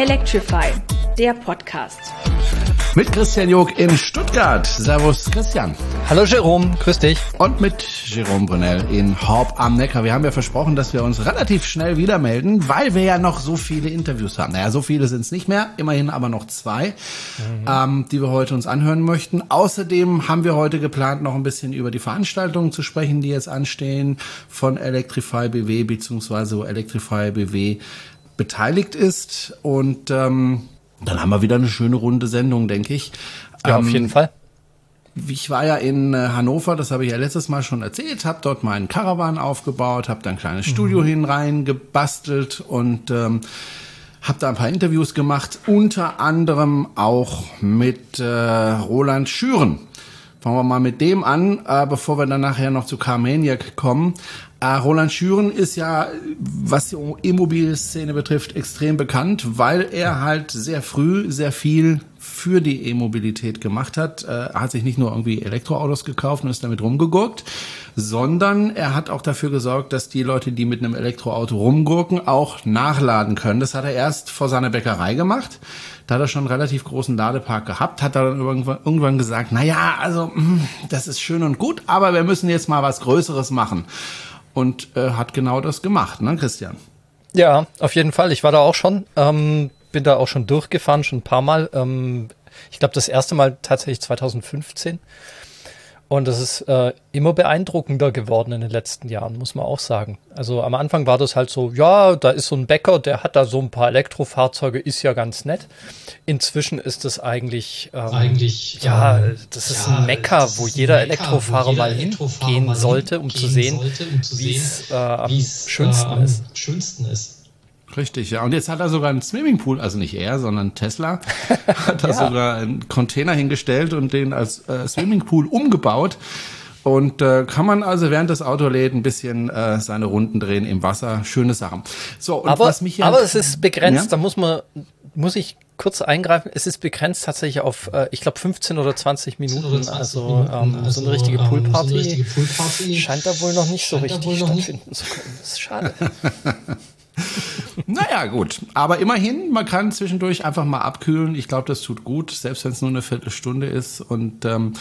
Electrify, der Podcast. Mit Christian Jog in Stuttgart. Servus Christian. Hallo Jerome, grüß dich. Und mit Jerome Brunel in Horb am Neckar. Wir haben ja versprochen, dass wir uns relativ schnell wieder melden, weil wir ja noch so viele Interviews haben. Naja, so viele sind es nicht mehr, immerhin aber noch zwei, mhm. ähm, die wir heute uns anhören möchten. Außerdem haben wir heute geplant, noch ein bisschen über die Veranstaltungen zu sprechen, die jetzt anstehen von Electrify BW beziehungsweise wo Electrify BW beteiligt ist. Und ähm, dann haben wir wieder eine schöne runde Sendung, denke ich. Ja, ähm, auf jeden Fall. Ich war ja in äh, Hannover, das habe ich ja letztes Mal schon erzählt, habe dort meinen Caravan aufgebaut, habe da ein kleines mhm. Studio hinein gebastelt und ähm, habe da ein paar Interviews gemacht, unter anderem auch mit äh, Roland Schüren. Fangen wir mal mit dem an, äh, bevor wir dann nachher noch zu Carmaniac kommen. Äh, Roland Schüren ist ja, was die E-Mobil-Szene betrifft, extrem bekannt, weil er halt sehr früh sehr viel für die E-Mobilität gemacht hat. Äh, er hat sich nicht nur irgendwie Elektroautos gekauft und ist damit rumgegurkt, sondern er hat auch dafür gesorgt, dass die Leute, die mit einem Elektroauto rumgurken, auch nachladen können. Das hat er erst vor seiner Bäckerei gemacht. Da hat er schon einen relativ großen Ladepark gehabt, hat er dann irgendwann, gesagt, na ja, also hm, das ist schön und gut, aber wir müssen jetzt mal was Größeres machen und äh, hat genau das gemacht, ne, Christian? Ja, auf jeden Fall. Ich war da auch schon, ähm, bin da auch schon durchgefahren, schon ein paar Mal. Ähm, ich glaube, das erste Mal tatsächlich 2015. Und das ist äh, immer beeindruckender geworden in den letzten Jahren, muss man auch sagen. Also am Anfang war das halt so, ja, da ist so ein Bäcker, der hat da so ein paar Elektrofahrzeuge, ist ja ganz nett. Inzwischen ist das eigentlich, ähm, eigentlich ja, das ist ja, ein Mecker, wo jeder Mekka, Elektrofahrer wo jeder mal hingehen sollte, um zu sehen, um wie es äh, am schönsten, äh, ist. schönsten ist. Richtig, ja. Und jetzt hat er sogar einen Swimmingpool, also nicht er, sondern Tesla, hat da ja. sogar einen Container hingestellt und den als äh, Swimmingpool umgebaut. Und äh, kann man also während das Auto lädt ein bisschen äh, seine Runden drehen im Wasser. Schöne Sachen. So, und aber, was mich hier aber es ist begrenzt, ja? da muss man, muss ich kurz eingreifen. Es ist begrenzt tatsächlich auf, äh, ich glaube, 15 oder 20 Minuten. Oder 20 also, Minuten. Ähm, also, so eine richtige Poolparty, ähm, so Poolparty scheint da wohl noch nicht so richtig stattfinden zu können. Das ist schade. naja, gut. Aber immerhin, man kann zwischendurch einfach mal abkühlen. Ich glaube, das tut gut, selbst wenn es nur eine Viertelstunde ist. Und ähm,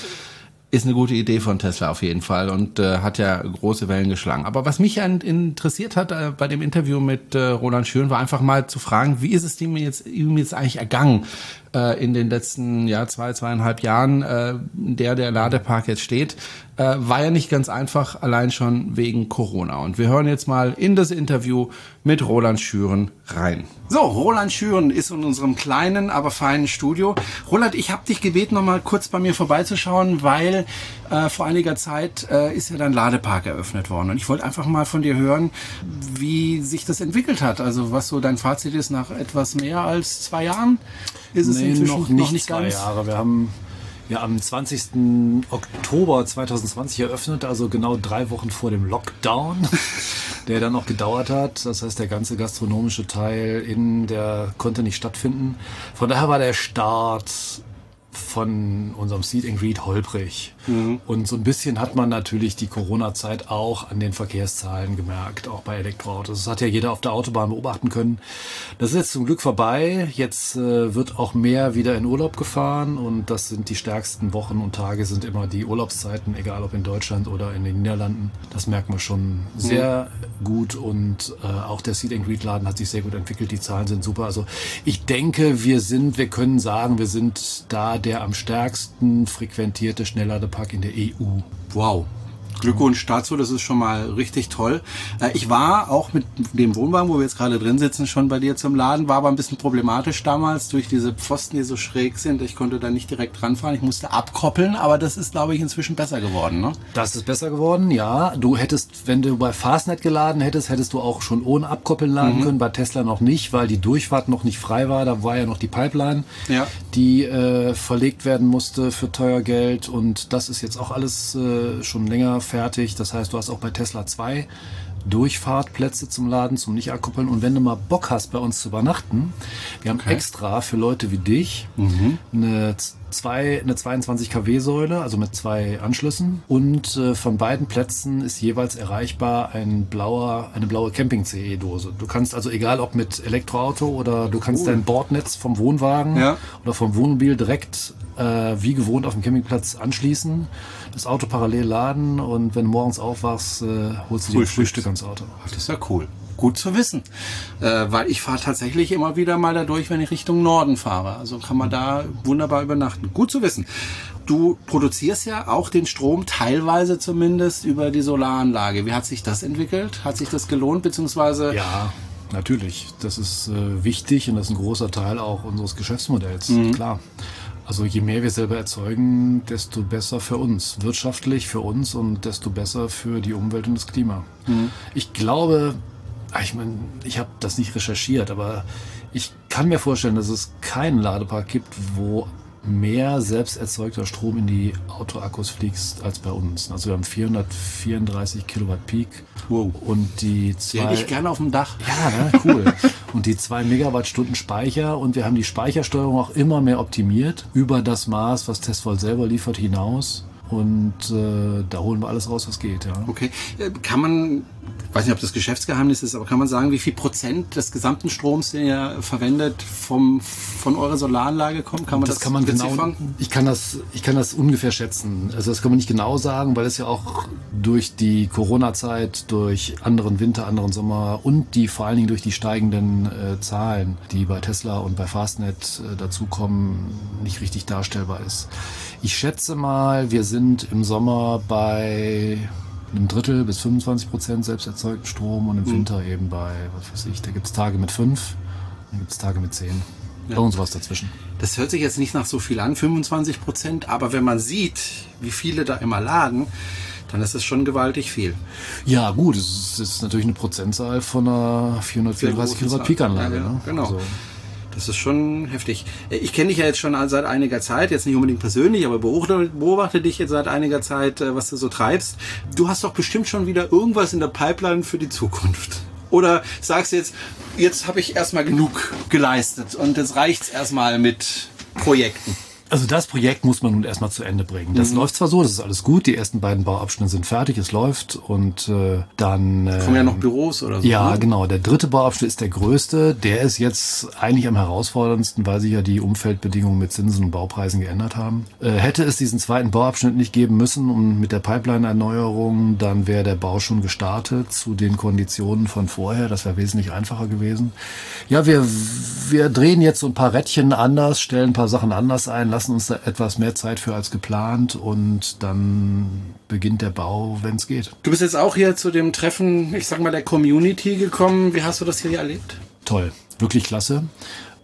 ist eine gute Idee von Tesla auf jeden Fall und äh, hat ja große Wellen geschlagen. Aber was mich interessiert hat äh, bei dem Interview mit äh, Roland Schön, war einfach mal zu fragen, wie ist es ihm jetzt, ihm jetzt eigentlich ergangen äh, in den letzten ja, zwei, zweieinhalb Jahren, äh, der der Ladepark jetzt steht äh, war ja nicht ganz einfach, allein schon wegen Corona. Und wir hören jetzt mal in das Interview mit Roland Schüren rein. So, Roland Schüren ist in unserem kleinen, aber feinen Studio. Roland, ich habe dich gebeten, noch mal kurz bei mir vorbeizuschauen, weil äh, vor einiger Zeit äh, ist ja dein Ladepark eröffnet worden. Und ich wollte einfach mal von dir hören, wie sich das entwickelt hat. Also was so dein Fazit ist nach etwas mehr als zwei Jahren. Ist es nee, inzwischen noch nicht, noch nicht zwei ganz? Jahre. Wir haben ja am 20. Oktober 2020 eröffnet, also genau drei Wochen vor dem Lockdown, der dann noch gedauert hat. Das heißt, der ganze gastronomische Teil in der konnte nicht stattfinden. Von daher war der Start von unserem Seed and Greet holprig. Mhm. Und so ein bisschen hat man natürlich die Corona-Zeit auch an den Verkehrszahlen gemerkt, auch bei Elektroautos. Das hat ja jeder auf der Autobahn beobachten können. Das ist jetzt zum Glück vorbei. Jetzt äh, wird auch mehr wieder in Urlaub gefahren und das sind die stärksten Wochen und Tage sind immer die Urlaubszeiten, egal ob in Deutschland oder in den Niederlanden. Das merkt man schon sehr mhm. gut und äh, auch der Seed and Greet Laden hat sich sehr gut entwickelt. Die Zahlen sind super. Also ich denke, wir sind, wir können sagen, wir sind da der am stärksten frequentierte Schnellladepark in der EU. Wow. Glückwunsch dazu, das ist schon mal richtig toll. Äh, ich war auch mit dem Wohnwagen, wo wir jetzt gerade drin sitzen, schon bei dir zum Laden, war aber ein bisschen problematisch damals durch diese Pfosten, die so schräg sind. Ich konnte da nicht direkt ranfahren, ich musste abkoppeln, aber das ist, glaube ich, inzwischen besser geworden. Ne? Das ist besser geworden, ja. Du hättest, wenn du bei Fastnet geladen hättest, hättest du auch schon ohne Abkoppeln laden mhm. können, bei Tesla noch nicht, weil die Durchfahrt noch nicht frei war. Da war ja noch die Pipeline, ja. die äh, verlegt werden musste für teuer Geld und das ist jetzt auch alles äh, schon länger fertig. Das heißt, du hast auch bei Tesla zwei Durchfahrtplätze zum Laden, zum Nicht-Akkuppeln. Und wenn du mal Bock hast, bei uns zu übernachten, wir haben okay. extra für Leute wie dich mhm. eine zwei, eine 22 kW Säule, also mit zwei Anschlüssen. Und äh, von beiden Plätzen ist jeweils erreichbar ein blauer, eine blaue Camping-CE-Dose. Du kannst also, egal ob mit Elektroauto oder du kannst cool. dein Bordnetz vom Wohnwagen ja. oder vom Wohnmobil direkt äh, wie gewohnt auf dem Campingplatz anschließen, das Auto parallel laden und wenn du morgens aufwachst, äh, holst du dir Frühstück ans Auto. Das ist ja cool gut zu wissen, äh, weil ich fahre tatsächlich immer wieder mal dadurch, wenn ich Richtung Norden fahre. Also kann man da wunderbar übernachten. Gut zu wissen. Du produzierst ja auch den Strom teilweise zumindest über die Solaranlage. Wie hat sich das entwickelt? Hat sich das gelohnt beziehungsweise? Ja, natürlich. Das ist äh, wichtig und das ist ein großer Teil auch unseres Geschäftsmodells. Mhm. Klar. Also je mehr wir selber erzeugen, desto besser für uns, wirtschaftlich für uns und desto besser für die Umwelt und das Klima. Mhm. Ich glaube, Ah, ich meine, ich habe das nicht recherchiert, aber ich kann mir vorstellen, dass es keinen Ladepark gibt, wo mehr selbst erzeugter Strom in die Autoakkus fließt als bei uns. Also wir haben 434 Kilowatt Peak wow. und die zwei... Hätte ich gerne auf dem Dach. Ja, ne? cool. und die zwei Megawattstunden Speicher und wir haben die Speichersteuerung auch immer mehr optimiert über das Maß, was Testvolt selber liefert, hinaus. Und äh, da holen wir alles raus, was geht. Ja. Okay. Äh, kann man weiß nicht, ob das Geschäftsgeheimnis ist, aber kann man sagen, wie viel Prozent des gesamten Stroms, den ihr verwendet, vom, von eurer Solaranlage kommt? Kann man das, das kann man genau, ich kann das, ich kann das ungefähr schätzen. Also das kann man nicht genau sagen, weil es ja auch durch die Corona-Zeit, durch anderen Winter, anderen Sommer und die vor allen Dingen durch die steigenden äh, Zahlen, die bei Tesla und bei Fastnet äh, dazukommen, nicht richtig darstellbar ist. Ich schätze mal, wir sind im Sommer bei einem Drittel bis 25 Prozent selbst erzeugten Strom und im mhm. Winter eben bei, was weiß ich, da gibt es Tage mit fünf, dann gibt es Tage mit zehn. Ja. Irgendwas dazwischen. Das hört sich jetzt nicht nach so viel an, 25 Prozent, aber wenn man sieht, wie viele da immer laden, dann ist es schon gewaltig viel. Ja, gut, es ist, natürlich eine Prozentzahl von einer 434 Kilowatt Peak-Anlage. Ja, ne? Genau. Also, das ist schon heftig. Ich kenne dich ja jetzt schon seit einiger Zeit, jetzt nicht unbedingt persönlich, aber beobachte, beobachte dich jetzt seit einiger Zeit, äh, was du so treibst. Du hast doch bestimmt schon wieder irgendwas in der Pipeline für die Zukunft. Oder sagst du jetzt, jetzt habe ich erstmal genug geleistet und jetzt reicht's erstmal mit Projekten? Also das Projekt muss man nun erstmal zu Ende bringen. Das mhm. läuft zwar so, das ist alles gut, die ersten beiden Bauabschnitte sind fertig, es läuft und äh, dann... Äh, Kommen ja noch Büros oder so. Ja, ne? genau. Der dritte Bauabschnitt ist der größte. Der ist jetzt eigentlich am herausforderndsten, weil sich ja die Umfeldbedingungen mit Zinsen und Baupreisen geändert haben. Äh, hätte es diesen zweiten Bauabschnitt nicht geben müssen und mit der Pipeline-Erneuerung, dann wäre der Bau schon gestartet zu den Konditionen von vorher. Das wäre wesentlich einfacher gewesen. Ja, wir, wir drehen jetzt so ein paar Rädchen anders, stellen ein paar Sachen anders ein, lassen uns da etwas mehr Zeit für als geplant und dann beginnt der Bau, wenn es geht. Du bist jetzt auch hier zu dem Treffen, ich sag mal, der Community gekommen. Wie hast du das hier erlebt? Toll, wirklich klasse.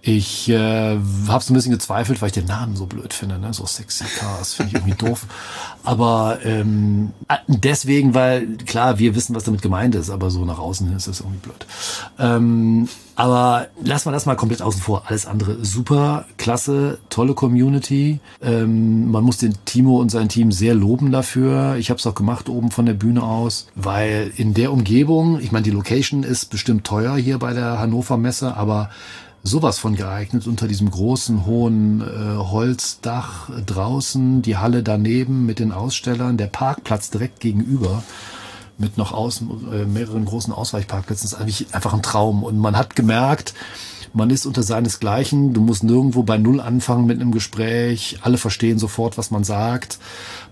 Ich äh, habe so ein bisschen gezweifelt, weil ich den Namen so blöd finde, ne? so sexy Cars, finde ich irgendwie doof. Aber ähm, deswegen, weil klar, wir wissen, was damit gemeint ist, aber so nach außen ist das irgendwie blöd. Ähm, aber lassen wir das mal komplett außen vor. Alles andere super, klasse, tolle Community. Ähm, man muss den Timo und sein Team sehr loben dafür. Ich habe es auch gemacht oben von der Bühne aus, weil in der Umgebung, ich meine, die Location ist bestimmt teuer hier bei der Hannover Messe, aber sowas von geeignet unter diesem großen hohen äh, Holzdach draußen, die Halle daneben mit den Ausstellern, der Parkplatz direkt gegenüber mit noch außen äh, mehreren großen Ausweichparkplätzen ist eigentlich einfach ein Traum und man hat gemerkt, man ist unter seinesgleichen, du musst nirgendwo bei Null anfangen mit einem Gespräch, alle verstehen sofort, was man sagt.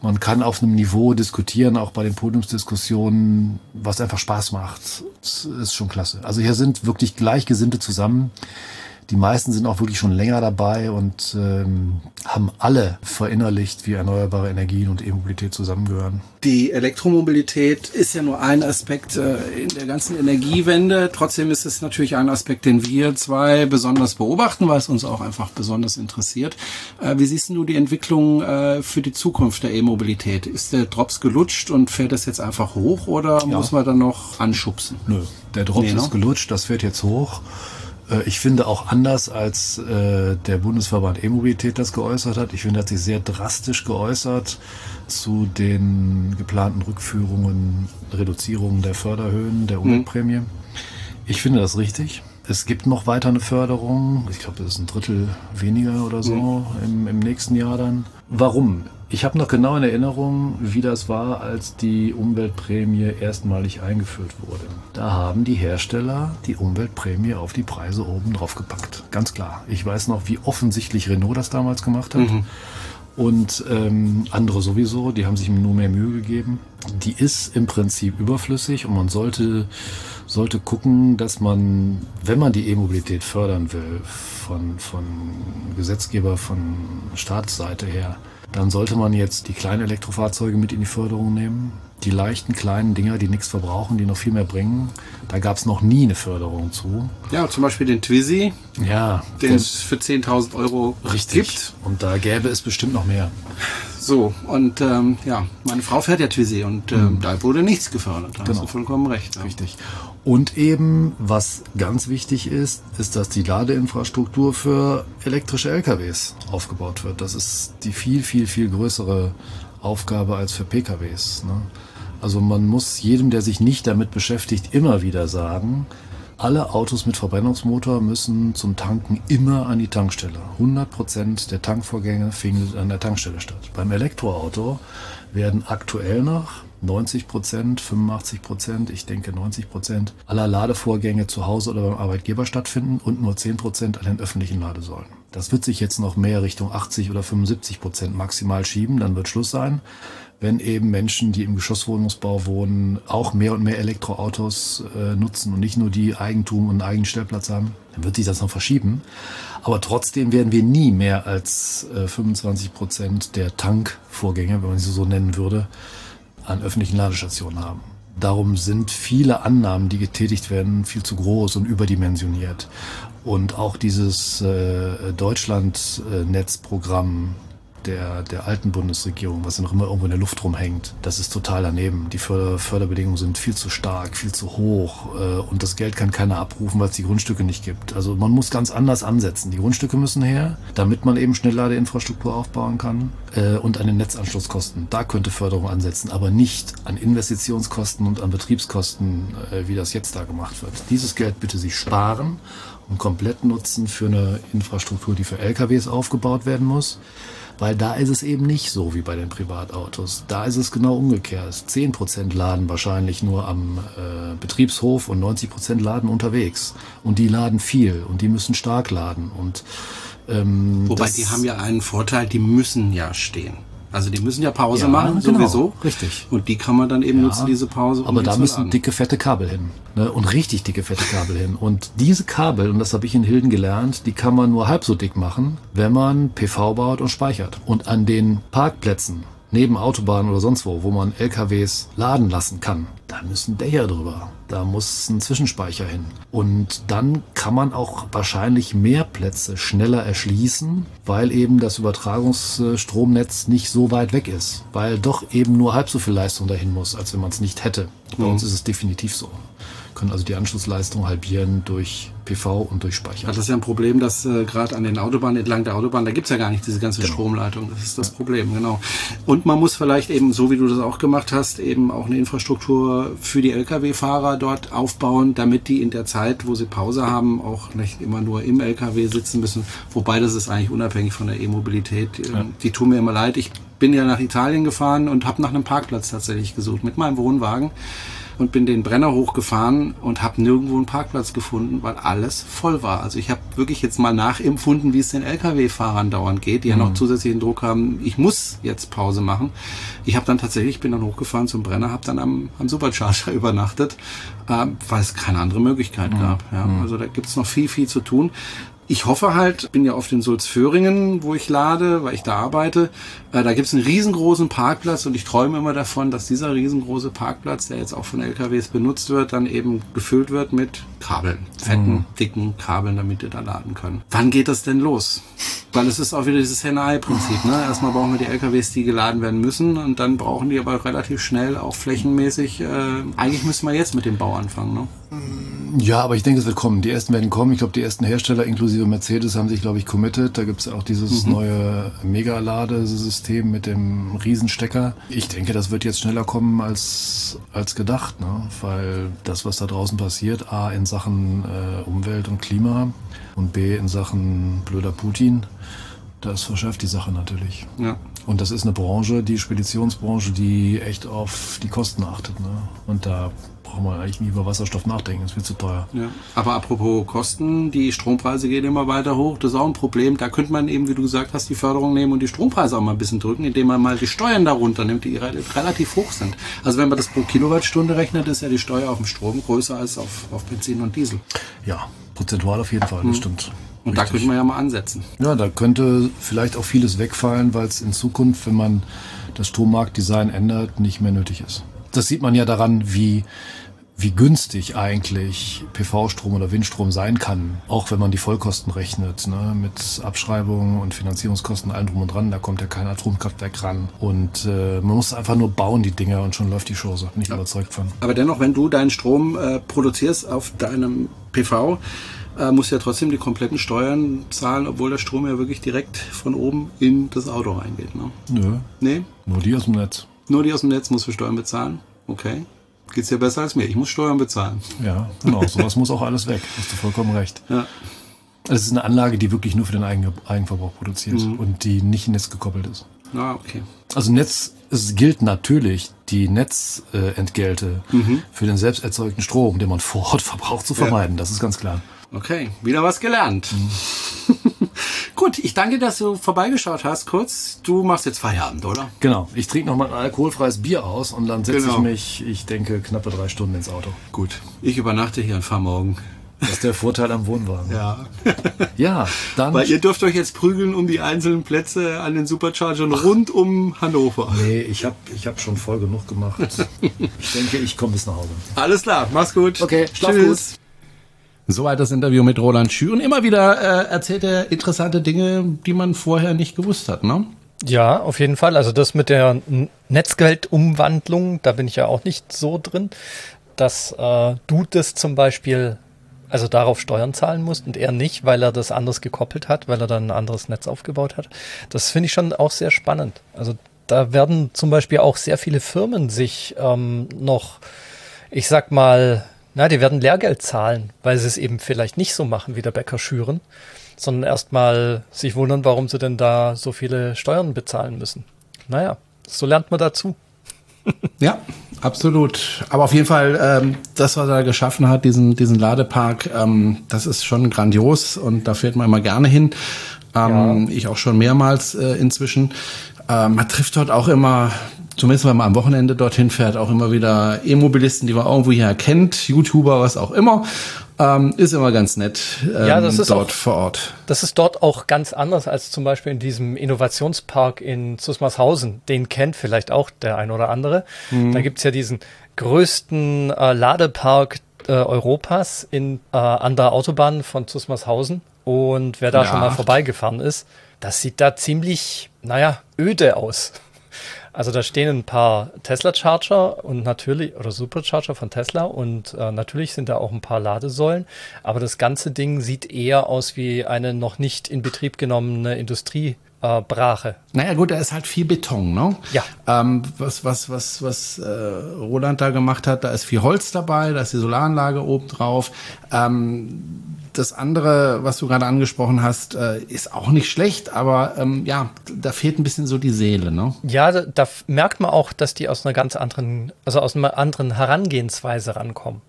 Man kann auf einem Niveau diskutieren, auch bei den Podiumsdiskussionen, was einfach Spaß macht. Das ist schon klasse. Also hier sind wirklich Gleichgesinnte zusammen. Die meisten sind auch wirklich schon länger dabei und ähm, haben alle verinnerlicht, wie erneuerbare Energien und E-Mobilität zusammengehören. Die Elektromobilität ist ja nur ein Aspekt äh, in der ganzen Energiewende. Trotzdem ist es natürlich ein Aspekt, den wir zwei besonders beobachten, weil es uns auch einfach besonders interessiert. Äh, wie siehst du die Entwicklung äh, für die Zukunft der E-Mobilität? Ist der Drops gelutscht und fährt das jetzt einfach hoch oder ja. muss man dann noch anschubsen? Nö, der Drops nee, ist ne? gelutscht, das fährt jetzt hoch. Äh, ich finde auch anders, als äh, der Bundesverband E-Mobilität das geäußert hat. Ich finde, er hat sich sehr drastisch geäußert zu den geplanten Rückführungen, Reduzierungen der Förderhöhen der mhm. Umweltprämie. Mhm. Ich finde das richtig. Es gibt noch weiter eine Förderung. Ich glaube, das ist ein Drittel weniger oder so mhm. im, im nächsten Jahr dann. Warum? Ich habe noch genau in Erinnerung, wie das war, als die Umweltprämie erstmalig eingeführt wurde. Da haben die Hersteller die Umweltprämie auf die Preise oben drauf gepackt. Ganz klar. Ich weiß noch, wie offensichtlich Renault das damals gemacht hat. Mhm und ähm, andere sowieso, die haben sich nur mehr Mühe gegeben. Die ist im Prinzip überflüssig und man sollte, sollte gucken, dass man, wenn man die E-Mobilität fördern will, von, von Gesetzgeber, von Staatsseite her, dann sollte man jetzt die kleinen Elektrofahrzeuge mit in die Förderung nehmen. Die leichten kleinen Dinger, die nichts verbrauchen, die noch viel mehr bringen, da gab es noch nie eine Förderung zu. Ja, zum Beispiel den Twizy, ja, den es für 10.000 Euro richtig. gibt. Und da gäbe es bestimmt noch mehr. So, und ähm, ja, meine Frau fährt ja Twizy und ähm, mhm. da wurde nichts gefördert. Da genau. hast du vollkommen recht. Ja. Richtig. Und eben, was ganz wichtig ist, ist, dass die Ladeinfrastruktur für elektrische LKWs aufgebaut wird. Das ist die viel, viel, viel größere Aufgabe als für PKWs. Ne? Also man muss jedem, der sich nicht damit beschäftigt, immer wieder sagen, alle Autos mit Verbrennungsmotor müssen zum Tanken immer an die Tankstelle. 100% der Tankvorgänge finden an der Tankstelle statt. Beim Elektroauto werden aktuell noch 90% 85% ich denke 90% aller Ladevorgänge zu Hause oder beim Arbeitgeber stattfinden und nur 10% an den öffentlichen Ladesäulen. Das wird sich jetzt noch mehr Richtung 80 oder 75% maximal schieben, dann wird Schluss sein wenn eben Menschen, die im Geschosswohnungsbau wohnen, auch mehr und mehr Elektroautos äh, nutzen und nicht nur die Eigentum und einen eigenen Stellplatz haben, dann wird sich das noch verschieben. Aber trotzdem werden wir nie mehr als äh, 25 Prozent der Tankvorgänge, wenn man sie so nennen würde, an öffentlichen Ladestationen haben. Darum sind viele Annahmen, die getätigt werden, viel zu groß und überdimensioniert. Und auch dieses äh, Deutschland-Netzprogramm, der, der alten Bundesregierung, was ja noch immer irgendwo in der Luft rumhängt. Das ist total daneben. Die Förder Förderbedingungen sind viel zu stark, viel zu hoch äh, und das Geld kann keiner abrufen, weil es die Grundstücke nicht gibt. Also man muss ganz anders ansetzen. Die Grundstücke müssen her, damit man eben Schnellladeinfrastruktur aufbauen kann äh, und an den Netzanschlusskosten. Da könnte Förderung ansetzen, aber nicht an Investitionskosten und an Betriebskosten, äh, wie das jetzt da gemacht wird. Dieses Geld bitte sich sparen und komplett nutzen für eine Infrastruktur, die für LKWs aufgebaut werden muss. Weil da ist es eben nicht so wie bei den Privatautos. Da ist es genau umgekehrt. 10% laden wahrscheinlich nur am äh, Betriebshof und 90% laden unterwegs. Und die laden viel und die müssen stark laden. Und ähm, Wobei die haben ja einen Vorteil, die müssen ja stehen. Also die müssen ja Pause ja, machen, genau, sowieso. Richtig. Und die kann man dann eben ja, nutzen, diese Pause. Aber da müssen dicke, fette Kabel hin. Ne? Und richtig dicke, fette Kabel hin. Und diese Kabel, und das habe ich in Hilden gelernt, die kann man nur halb so dick machen, wenn man PV baut und speichert. Und an den Parkplätzen neben Autobahnen oder sonst wo, wo man LKWs laden lassen kann, da müssen Dächer drüber. Da muss ein Zwischenspeicher hin. Und dann kann man auch wahrscheinlich mehr Plätze schneller erschließen, weil eben das Übertragungsstromnetz nicht so weit weg ist. Weil doch eben nur halb so viel Leistung dahin muss, als wenn man es nicht hätte. Bei mhm. uns ist es definitiv so können also die Anschlussleistung halbieren durch PV und durch Speicher. Das ist ja ein Problem, dass äh, gerade an den Autobahnen, entlang der Autobahn, da gibt's ja gar nicht diese ganze genau. Stromleitung. Das ist das Problem, genau. Und man muss vielleicht eben, so wie du das auch gemacht hast, eben auch eine Infrastruktur für die Lkw-Fahrer dort aufbauen, damit die in der Zeit, wo sie Pause haben, auch nicht immer nur im Lkw sitzen müssen. Wobei das ist eigentlich unabhängig von der E-Mobilität. Ja. Die tun mir immer leid. Ich bin ja nach Italien gefahren und habe nach einem Parkplatz tatsächlich gesucht mit meinem Wohnwagen und bin den Brenner hochgefahren und habe nirgendwo einen Parkplatz gefunden, weil alles voll war. Also ich habe wirklich jetzt mal nachempfunden, wie es den Lkw-Fahrern dauernd geht, die mhm. ja noch mhm. zusätzlichen Druck haben, ich muss jetzt Pause machen. Ich habe dann tatsächlich, bin dann hochgefahren zum Brenner, habe dann am, am Supercharger übernachtet, äh, weil es keine andere Möglichkeit mhm. gab. Ja. Mhm. Also da gibt's noch viel, viel zu tun. ich hoffe halt, bin ja oft in Sulzföhringen, wo ich lade, weil ich da arbeite. Äh, da gibt es einen riesengroßen Parkplatz und ich träume immer davon, dass dieser riesengroße Parkplatz, der jetzt auch von LKWs benutzt wird, dann eben gefüllt wird mit Kabeln. Fetten, mhm. dicken Kabeln, damit wir da laden können. Wann geht das denn los? Weil es ist auch wieder dieses Henne-Ei-Prinzip. Ne? Erstmal brauchen wir die LKWs, die geladen werden müssen und dann brauchen die aber relativ schnell auch flächenmäßig. Äh, eigentlich müssen wir jetzt mit dem Bau anfangen. Ne? Ja, aber ich denke, es wird kommen. Die ersten werden kommen. Ich glaube, die ersten Hersteller inklusive Mercedes haben sich, glaube ich, committed. Da gibt es auch dieses mhm. neue Mega-Ladesystem mit dem Riesenstecker. Ich denke, das wird jetzt schneller kommen als, als gedacht, ne? weil das, was da draußen passiert, A, in Sachen äh, Umwelt und Klima und B, in Sachen blöder Putin, das verschärft die Sache natürlich. Ja. Und das ist eine Branche, die Speditionsbranche, die echt auf die Kosten achtet. Ne? Und da braucht man eigentlich nie über Wasserstoff nachdenken, das wird zu teuer. Ja. Aber apropos Kosten, die Strompreise gehen immer weiter hoch, das ist auch ein Problem. Da könnte man eben, wie du gesagt hast, die Förderung nehmen und die Strompreise auch mal ein bisschen drücken, indem man mal die Steuern darunter nimmt, die relativ hoch sind. Also wenn man das pro Kilowattstunde rechnet, ist ja die Steuer auf dem Strom größer als auf, auf Benzin und Diesel. Ja, prozentual auf jeden Fall, das hm. stimmt. Und Richtig. da könnte man ja mal ansetzen. Ja, da könnte vielleicht auch vieles wegfallen, weil es in Zukunft, wenn man das Strommarktdesign ändert, nicht mehr nötig ist. Das sieht man ja daran, wie wie günstig eigentlich PV-Strom oder Windstrom sein kann, auch wenn man die Vollkosten rechnet, ne, mit Abschreibungen und Finanzierungskosten allem drum und dran, da kommt ja kein Atomkraftwerk ran. Und äh, man muss einfach nur bauen, die Dinger, und schon läuft die Chose. Bin ich ja. überzeugt von. Aber dennoch, wenn du deinen Strom äh, produzierst auf deinem PV, äh, musst du ja trotzdem die kompletten Steuern zahlen, obwohl der Strom ja wirklich direkt von oben in das Auto reingeht. Ne? Nö. Nee? Nur die aus dem Netz. Nur die aus dem Netz musst du Steuern bezahlen? Okay geht's dir besser als mir. Ich muss Steuern bezahlen. Ja, genau. Sowas muss auch alles weg. Hast du vollkommen recht. Ja. Es ist eine Anlage, die wirklich nur für den Eigenverbrauch produziert mhm. und die nicht Netz gekoppelt ist. Ah, okay. Also Netz, es gilt natürlich, die Netzentgelte mhm. für den selbst erzeugten Strom, den man vor Ort verbraucht, zu vermeiden. Ja. Das ist ganz klar. Okay, wieder was gelernt. Mhm. Gut, ich danke, dass du vorbeigeschaut hast. Kurz, du machst jetzt Feierabend, oder? Genau. Ich trinke noch mal ein alkoholfreies Bier aus und dann setze genau. ich mich, ich denke, knappe drei Stunden ins Auto. Gut. Ich übernachte hier und fahre morgen. Das ist der Vorteil am Wohnwagen. Ja. ja, dann. Weil ihr dürft euch jetzt prügeln um die einzelnen Plätze an den Superchargern rund um Hannover. Nee, ich habe ich hab schon voll genug gemacht. ich denke, ich komme bis nach Hause. Alles klar, mach's gut. Okay, schlaf Tschüss. gut. Soweit das Interview mit Roland Schür. Und immer wieder äh, erzählt er interessante Dinge, die man vorher nicht gewusst hat, ne? Ja, auf jeden Fall. Also das mit der Netzgeldumwandlung, da bin ich ja auch nicht so drin, dass äh, du das zum Beispiel, also darauf Steuern zahlen musst und er nicht, weil er das anders gekoppelt hat, weil er dann ein anderes Netz aufgebaut hat. Das finde ich schon auch sehr spannend. Also da werden zum Beispiel auch sehr viele Firmen sich ähm, noch, ich sag mal, na, die werden Lehrgeld zahlen, weil sie es eben vielleicht nicht so machen wie der Bäcker Schüren, sondern erstmal sich wundern, warum sie denn da so viele Steuern bezahlen müssen. Naja, so lernt man dazu. ja, absolut. Aber auf jeden Fall, ähm, das, was er geschaffen hat, diesen, diesen Ladepark, ähm, das ist schon grandios und da fährt man immer gerne hin. Ähm, ja. Ich auch schon mehrmals äh, inzwischen. Ähm, man trifft dort auch immer zumindest wenn man am Wochenende dorthin fährt, auch immer wieder E-Mobilisten, die man irgendwo hier kennt, YouTuber, was auch immer. Ähm, ist immer ganz nett ähm, ja, das ist dort auch, vor Ort. Das ist dort auch ganz anders als zum Beispiel in diesem Innovationspark in Susmarshausen. Den kennt vielleicht auch der ein oder andere. Mhm. Da gibt's ja diesen größten äh, Ladepark äh, Europas in, äh, an der Autobahn von Susmarshausen. Und wer da ja. schon mal vorbeigefahren ist, das sieht da ziemlich, naja, öde aus. Also da stehen ein paar Tesla Charger und natürlich, oder Supercharger von Tesla und äh, natürlich sind da auch ein paar Ladesäulen, aber das ganze Ding sieht eher aus wie eine noch nicht in Betrieb genommene Industrie. Äh, Brache. Naja gut, da ist halt viel Beton, ne? Ja. Ähm, was was was was äh, Roland da gemacht hat, da ist viel Holz dabei, da ist die Solaranlage oben drauf. Ähm, das andere, was du gerade angesprochen hast, äh, ist auch nicht schlecht, aber ähm, ja, da fehlt ein bisschen so die Seele, ne? Ja, da, da, merkt man auch, dass die aus einer ganz anderen, also aus einer anderen Herangehensweise rankommen.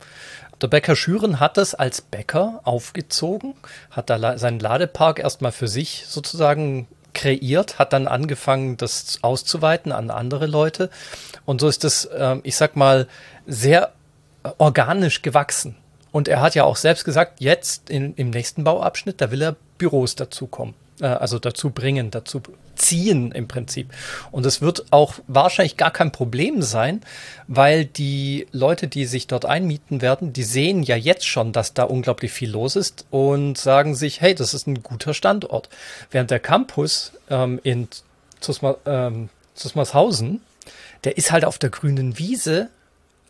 Der Bäcker Schüren hat das als Bäcker aufgezogen, hat da seinen Ladepark erstmal für sich sozusagen kreiert, hat dann angefangen, das auszuweiten an andere Leute. Und so ist das, äh, ich sag mal, sehr organisch gewachsen. Und er hat ja auch selbst gesagt, jetzt in, im nächsten Bauabschnitt, da will er Büros dazukommen, äh, also dazu bringen, dazu ziehen im Prinzip. Und es wird auch wahrscheinlich gar kein Problem sein, weil die Leute, die sich dort einmieten werden, die sehen ja jetzt schon, dass da unglaublich viel los ist und sagen sich, hey, das ist ein guter Standort. Während der Campus ähm, in Zusma, ähm, Zusmarshausen, der ist halt auf der grünen Wiese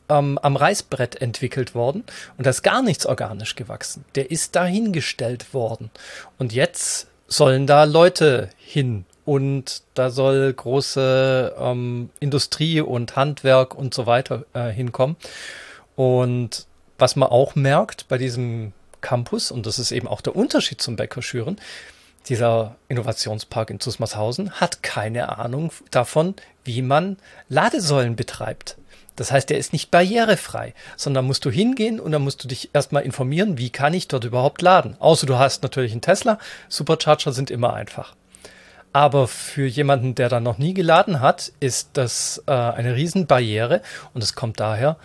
ähm, am Reißbrett entwickelt worden und da ist gar nichts organisch gewachsen. Der ist dahingestellt worden. Und jetzt sollen da Leute hin und da soll große ähm, Industrie und Handwerk und so weiter äh, hinkommen. Und was man auch merkt bei diesem Campus, und das ist eben auch der Unterschied zum Bäcker Schüren, dieser Innovationspark in Zusmarshausen hat keine Ahnung davon, wie man Ladesäulen betreibt. Das heißt, der ist nicht barrierefrei, sondern musst du hingehen und dann musst du dich erstmal informieren, wie kann ich dort überhaupt laden. Außer du hast natürlich einen Tesla. Supercharger sind immer einfach. Aber für jemanden, der da noch nie geladen hat, ist das äh, eine Riesenbarriere. Und es kommt daher,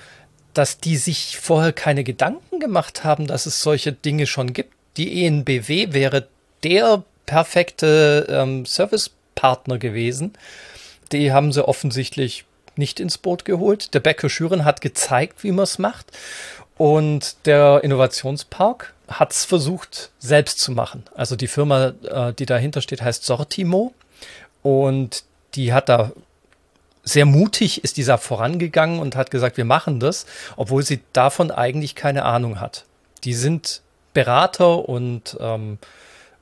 dass die sich vorher keine Gedanken gemacht haben, dass es solche Dinge schon gibt. Die ENBW wäre der perfekte ähm, Servicepartner gewesen. Die haben sie offensichtlich nicht ins Boot geholt. Der Bäcker Schüren hat gezeigt, wie man es macht. Und der Innovationspark hat es versucht, selbst zu machen. Also die Firma, äh, die dahinter steht, heißt Sortimo. Und die hat da sehr mutig ist dieser vorangegangen und hat gesagt, wir machen das, obwohl sie davon eigentlich keine Ahnung hat. Die sind Berater und ähm,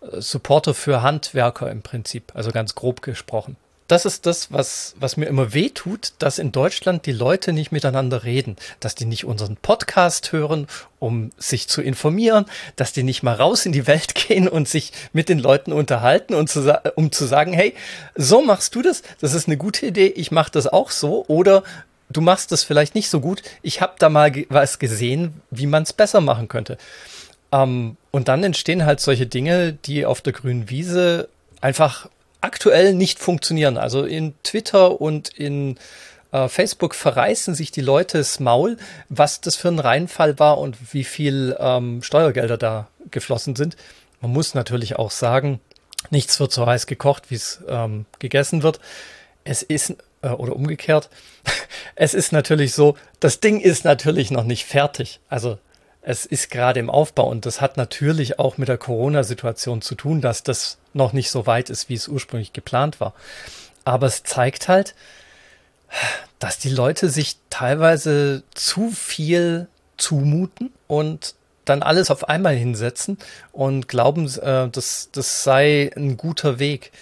Supporter für Handwerker im Prinzip, also ganz grob gesprochen das ist das, was, was mir immer weh tut, dass in Deutschland die Leute nicht miteinander reden, dass die nicht unseren Podcast hören, um sich zu informieren, dass die nicht mal raus in die Welt gehen und sich mit den Leuten unterhalten und zu, um zu sagen, hey, so machst du das, das ist eine gute Idee, ich mache das auch so oder du machst das vielleicht nicht so gut, ich habe da mal was gesehen, wie man es besser machen könnte. Ähm, und dann entstehen halt solche Dinge, die auf der grünen Wiese einfach aktuell nicht funktionieren. Also in Twitter und in äh, Facebook verreißen sich die Leute das Maul, was das für ein Reinfall war und wie viel ähm, Steuergelder da geflossen sind. Man muss natürlich auch sagen, nichts wird so heiß gekocht, wie es ähm, gegessen wird. Es ist, äh, oder umgekehrt, es ist natürlich so, das Ding ist natürlich noch nicht fertig. Also es ist gerade im Aufbau und das hat natürlich auch mit der Corona-Situation zu tun, dass das noch nicht so weit ist, wie es ursprünglich geplant war. Aber es zeigt halt, dass die Leute sich teilweise zu viel zumuten und dann alles auf einmal hinsetzen und glauben, äh, das, das sei ein guter Weg.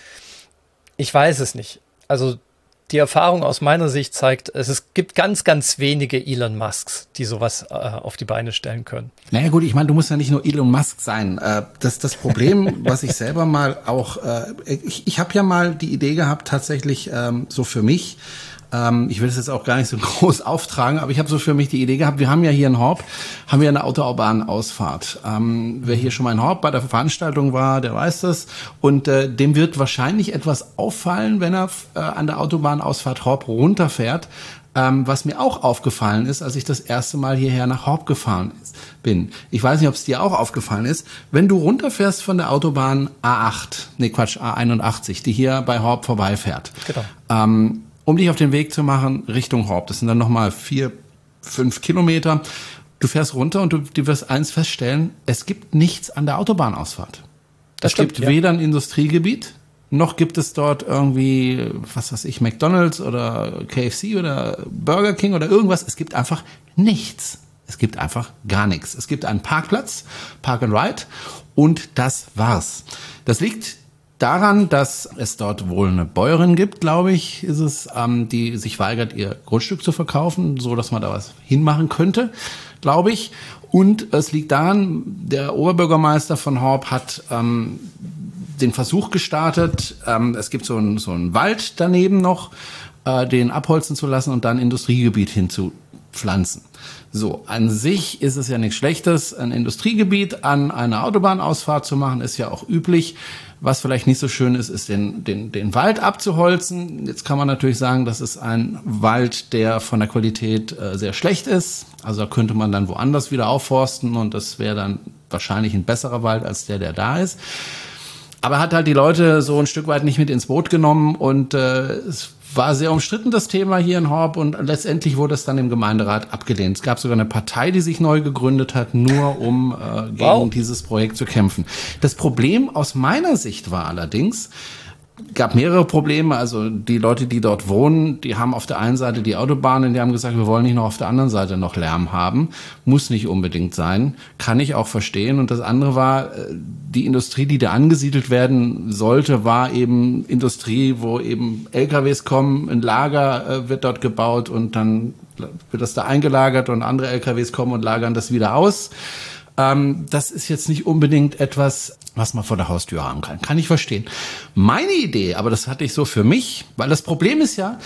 Ich weiß es nicht. Also die Erfahrung aus meiner Sicht zeigt, es, gibt ganz, ganz wenige Elon Musks, die sowas äh, auf die Beine stellen können. Naja gut, ich meine, du musst ja nicht nur Elon Musk sein. Äh, das, das Problem, was ich selber mal auch, äh, ich, ich habe ja mal die Idee gehabt, tatsächlich ähm, so für mich, ähm, ich will es jetzt auch gar nicht so groß auftragen, aber ich habe so für mich die Idee gehabt, wir haben ja hier in Horb, haben wir eine Autobahnausfahrt. Ähm, wer hier schon mal in Horb bei der Veranstaltung war, der weiß das. Und äh, dem wird wahrscheinlich etwas auffallen, wenn er äh, an der Autobahnausfahrt Horb runterfährt. Ähm, was mir auch aufgefallen ist, als ich das erste Mal hierher nach Horb gefahren bin. Ich weiß nicht, ob es dir auch aufgefallen ist. Wenn du runterfährst von der Autobahn A8, nee Quatsch, A81, die hier bei Horb vorbeifährt. Genau. Ähm, um dich auf den Weg zu machen Richtung Horb. Das sind dann nochmal vier, fünf Kilometer. Du fährst runter und du, du wirst eins feststellen, es gibt nichts an der Autobahnausfahrt. Das es stimmt, gibt ja. weder ein Industriegebiet, noch gibt es dort irgendwie, was weiß ich, McDonalds oder KFC oder Burger King oder irgendwas. Es gibt einfach nichts. Es gibt einfach gar nichts. Es gibt einen Parkplatz, Park and Ride und das war's. Das liegt daran, dass es dort wohl eine Bäuerin gibt, glaube ich, ist es, ähm, die sich weigert, ihr Grundstück zu verkaufen, so dass man da was hinmachen könnte, glaube ich. Und es liegt daran, der Oberbürgermeister von Horb hat ähm, den Versuch gestartet, ähm, es gibt so einen so einen Wald daneben noch, äh, den abholzen zu lassen und dann Industriegebiet hinzupflanzen. So, an sich ist es ja nichts Schlechtes, ein Industriegebiet an einer Autobahnausfahrt zu machen, ist ja auch üblich. Was vielleicht nicht so schön ist, ist den, den, den Wald abzuholzen. Jetzt kann man natürlich sagen, das ist ein Wald, der von der Qualität äh, sehr schlecht ist. Also da könnte man dann woanders wieder aufforsten und das wäre dann wahrscheinlich ein besserer Wald als der, der da ist. Aber hat halt die Leute so ein Stück weit nicht mit ins Boot genommen und äh, es war sehr umstritten, das Thema hier in Horb und letztendlich wurde es dann im Gemeinderat abgelehnt. Es gab sogar eine Partei, die sich neu gegründet hat, nur um äh, gegen wow. dieses Projekt zu kämpfen. Das Problem aus meiner Sicht war allerdings, gab mehrere Probleme. Also die Leute, die dort wohnen, die haben auf der einen Seite die Autobahnen, die haben gesagt, wir wollen nicht noch auf der anderen Seite noch Lärm haben. Muss nicht unbedingt sein. Kann ich auch verstehen. Und das andere war, äh, die Industrie, die da angesiedelt werden sollte, war eben Industrie, wo eben LKWs kommen, ein Lager äh, wird dort gebaut und dann wird das da eingelagert und andere LKWs kommen und lagern das wieder aus. Ähm, das ist jetzt nicht unbedingt etwas, was man vor der Haustür haben kann. Kann ich verstehen. Meine Idee, aber das hatte ich so für mich, weil das Problem ist ja,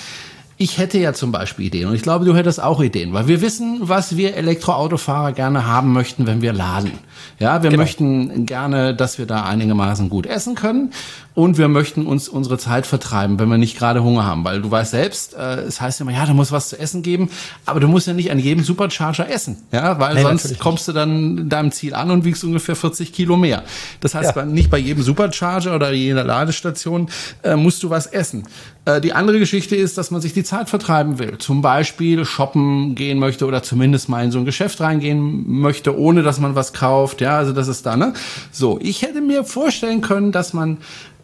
ich hätte ja zum Beispiel Ideen und ich glaube, du hättest auch Ideen, weil wir wissen, was wir Elektroautofahrer gerne haben möchten, wenn wir laden. Ja, wir genau. möchten gerne, dass wir da einigermaßen gut essen können und wir möchten uns unsere Zeit vertreiben, wenn wir nicht gerade Hunger haben, weil du weißt selbst, äh, es heißt immer, ja, da muss was zu essen geben, aber du musst ja nicht an jedem Supercharger essen, ja, weil nee, sonst kommst du dann in deinem Ziel an und wiegst ungefähr 40 Kilo mehr. Das heißt, ja. nicht bei jedem Supercharger oder jeder Ladestation äh, musst du was essen. Äh, die andere Geschichte ist, dass man sich die Zeit vertreiben will. Zum Beispiel shoppen gehen möchte oder zumindest mal in so ein Geschäft reingehen möchte, ohne dass man was kauft. Ja, also das ist da, ne? So, ich hätte mir vorstellen können, dass man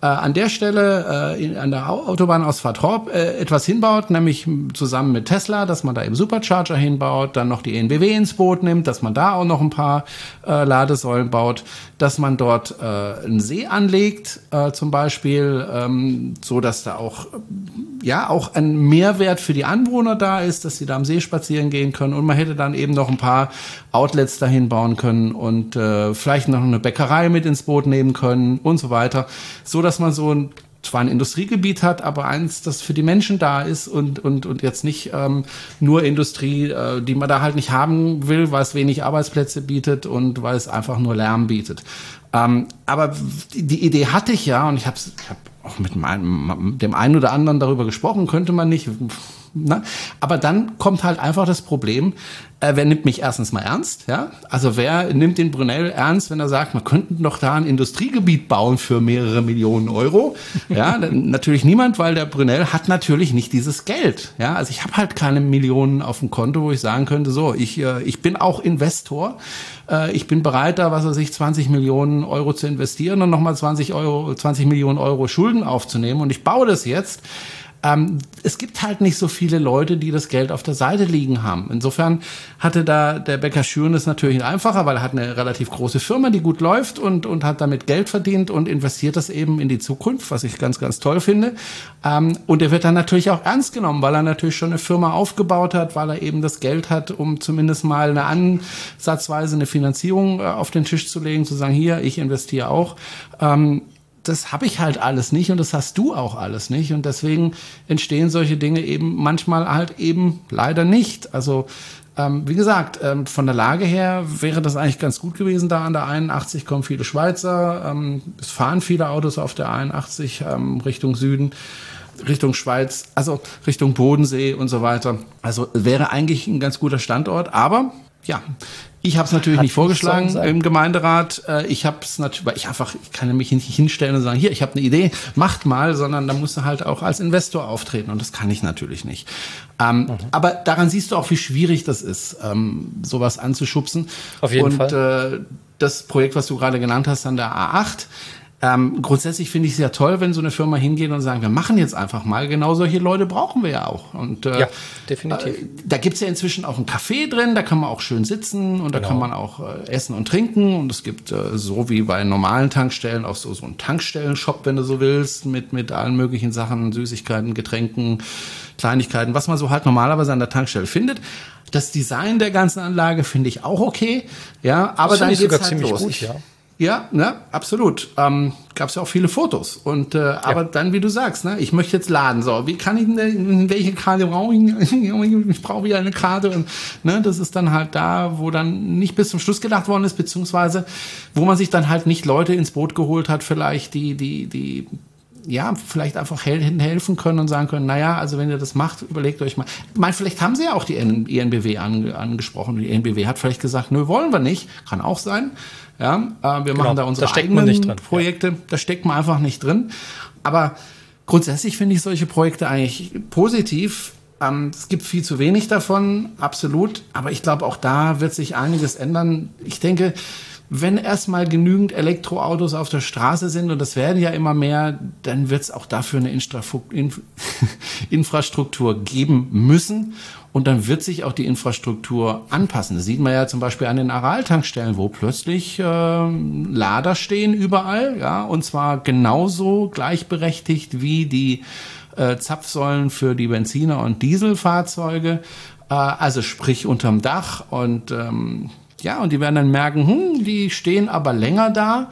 äh, an der Stelle äh, in, an der Autobahnausfahrt Horb äh, etwas hinbaut, nämlich zusammen mit Tesla, dass man da eben Supercharger hinbaut, dann noch die ENBW ins Boot nimmt, dass man da auch noch ein paar äh, Ladesäulen baut, dass man dort äh, einen See anlegt, äh, zum Beispiel, ähm, so dass da auch ja auch ein Mehrwert für die Anwohner da ist, dass sie da am See spazieren gehen können. Und man hätte dann eben noch ein paar Outlets dahin bauen können und äh, vielleicht noch eine Bäckerei mit ins Boot nehmen können und so weiter, so dass man so ein zwar ein Industriegebiet hat, aber eins, das für die Menschen da ist und, und, und jetzt nicht ähm, nur Industrie, äh, die man da halt nicht haben will, weil es wenig Arbeitsplätze bietet und weil es einfach nur Lärm bietet. Ähm, aber die, die Idee hatte ich ja und ich habe ich hab auch mit meinem, dem einen oder anderen darüber gesprochen, könnte man nicht. Ne? Aber dann kommt halt einfach das Problem, äh, wer nimmt mich erstens mal ernst? Ja? Also wer nimmt den Brunel ernst, wenn er sagt, man könnte doch da ein Industriegebiet bauen für mehrere Millionen Euro? Ja, natürlich niemand, weil der Brunel hat natürlich nicht dieses Geld. Ja, also ich habe halt keine Millionen auf dem Konto, wo ich sagen könnte, so, ich, äh, ich bin auch Investor. Äh, ich bin bereit, da, was weiß ich, 20 Millionen Euro zu investieren und nochmal 20 Euro, 20 Millionen Euro Schulden aufzunehmen und ich baue das jetzt. Ähm, es gibt halt nicht so viele Leute, die das Geld auf der Seite liegen haben. Insofern hatte da der Bäcker Schüren es natürlich einfacher, weil er hat eine relativ große Firma, die gut läuft und, und hat damit Geld verdient und investiert das eben in die Zukunft, was ich ganz, ganz toll finde. Ähm, und er wird dann natürlich auch ernst genommen, weil er natürlich schon eine Firma aufgebaut hat, weil er eben das Geld hat, um zumindest mal eine ansatzweise eine Finanzierung äh, auf den Tisch zu legen, zu sagen, hier, ich investiere auch. Ähm, das habe ich halt alles nicht und das hast du auch alles nicht. Und deswegen entstehen solche Dinge eben manchmal halt eben leider nicht. Also ähm, wie gesagt, ähm, von der Lage her wäre das eigentlich ganz gut gewesen. Da an der 81 kommen viele Schweizer. Ähm, es fahren viele Autos auf der 81 ähm, Richtung Süden. Richtung Schweiz, also Richtung Bodensee und so weiter. Also wäre eigentlich ein ganz guter Standort, aber ja, ich habe es natürlich Hat nicht vorgeschlagen im Gemeinderat. Äh, ich habe es natürlich, weil ich einfach, ich kann mich nicht hinstellen und sagen, hier, ich habe eine Idee, macht mal, sondern da musst du halt auch als Investor auftreten und das kann ich natürlich nicht. Ähm, mhm. Aber daran siehst du auch, wie schwierig das ist, ähm, sowas anzuschubsen. Auf jeden und, Fall. Äh, das Projekt, was du gerade genannt hast, an der A8, ähm, grundsätzlich finde ich es ja toll, wenn so eine Firma hingeht und sagen, wir machen jetzt einfach mal. Genau solche Leute brauchen wir ja auch. Und äh, ja, definitiv. Äh, da gibt's ja inzwischen auch ein Café drin, da kann man auch schön sitzen und genau. da kann man auch äh, essen und trinken. Und es gibt äh, so wie bei normalen Tankstellen auch so, so einen Tankstellenshop, wenn du so willst, mit, mit allen möglichen Sachen, Süßigkeiten, Getränken, Kleinigkeiten, was man so halt normalerweise an der Tankstelle findet. Das Design der ganzen Anlage finde ich auch okay. Ja, aber das dann geht's sogar halt ziemlich los. Gut, ja. Ja, ne, absolut. Ähm, Gab es ja auch viele Fotos. Und äh, ja. aber dann, wie du sagst, ne, ich möchte jetzt laden. So, wie kann ich denn, welche Karte brauche ich? ich brauche wieder eine Karte. Und ne, das ist dann halt da, wo dann nicht bis zum Schluss gedacht worden ist, beziehungsweise wo man sich dann halt nicht Leute ins Boot geholt hat, vielleicht die, die, die ja, vielleicht einfach helfen können und sagen können, naja, also wenn ihr das macht, überlegt euch mal. Ich meine, vielleicht haben sie ja auch die ENBW ange, angesprochen. Die ENBW hat vielleicht gesagt, nö, wollen wir nicht. Kann auch sein. Ja, äh, wir genau, machen da unsere da eigenen drin, Projekte. Ja. Da steckt man einfach nicht drin. Aber grundsätzlich finde ich solche Projekte eigentlich positiv. Ähm, es gibt viel zu wenig davon, absolut. Aber ich glaube, auch da wird sich einiges ändern. Ich denke, wenn erstmal genügend Elektroautos auf der Straße sind, und das werden ja immer mehr, dann wird es auch dafür eine Infrastruktur geben müssen. Und dann wird sich auch die Infrastruktur anpassen. Das sieht man ja zum Beispiel an den Aral-Tankstellen, wo plötzlich äh, Lader stehen überall, ja, und zwar genauso gleichberechtigt wie die äh, Zapfsäulen für die Benziner- und Dieselfahrzeuge. Äh, also sprich unterm Dach und ähm, ja, und die werden dann merken, hm, die stehen aber länger da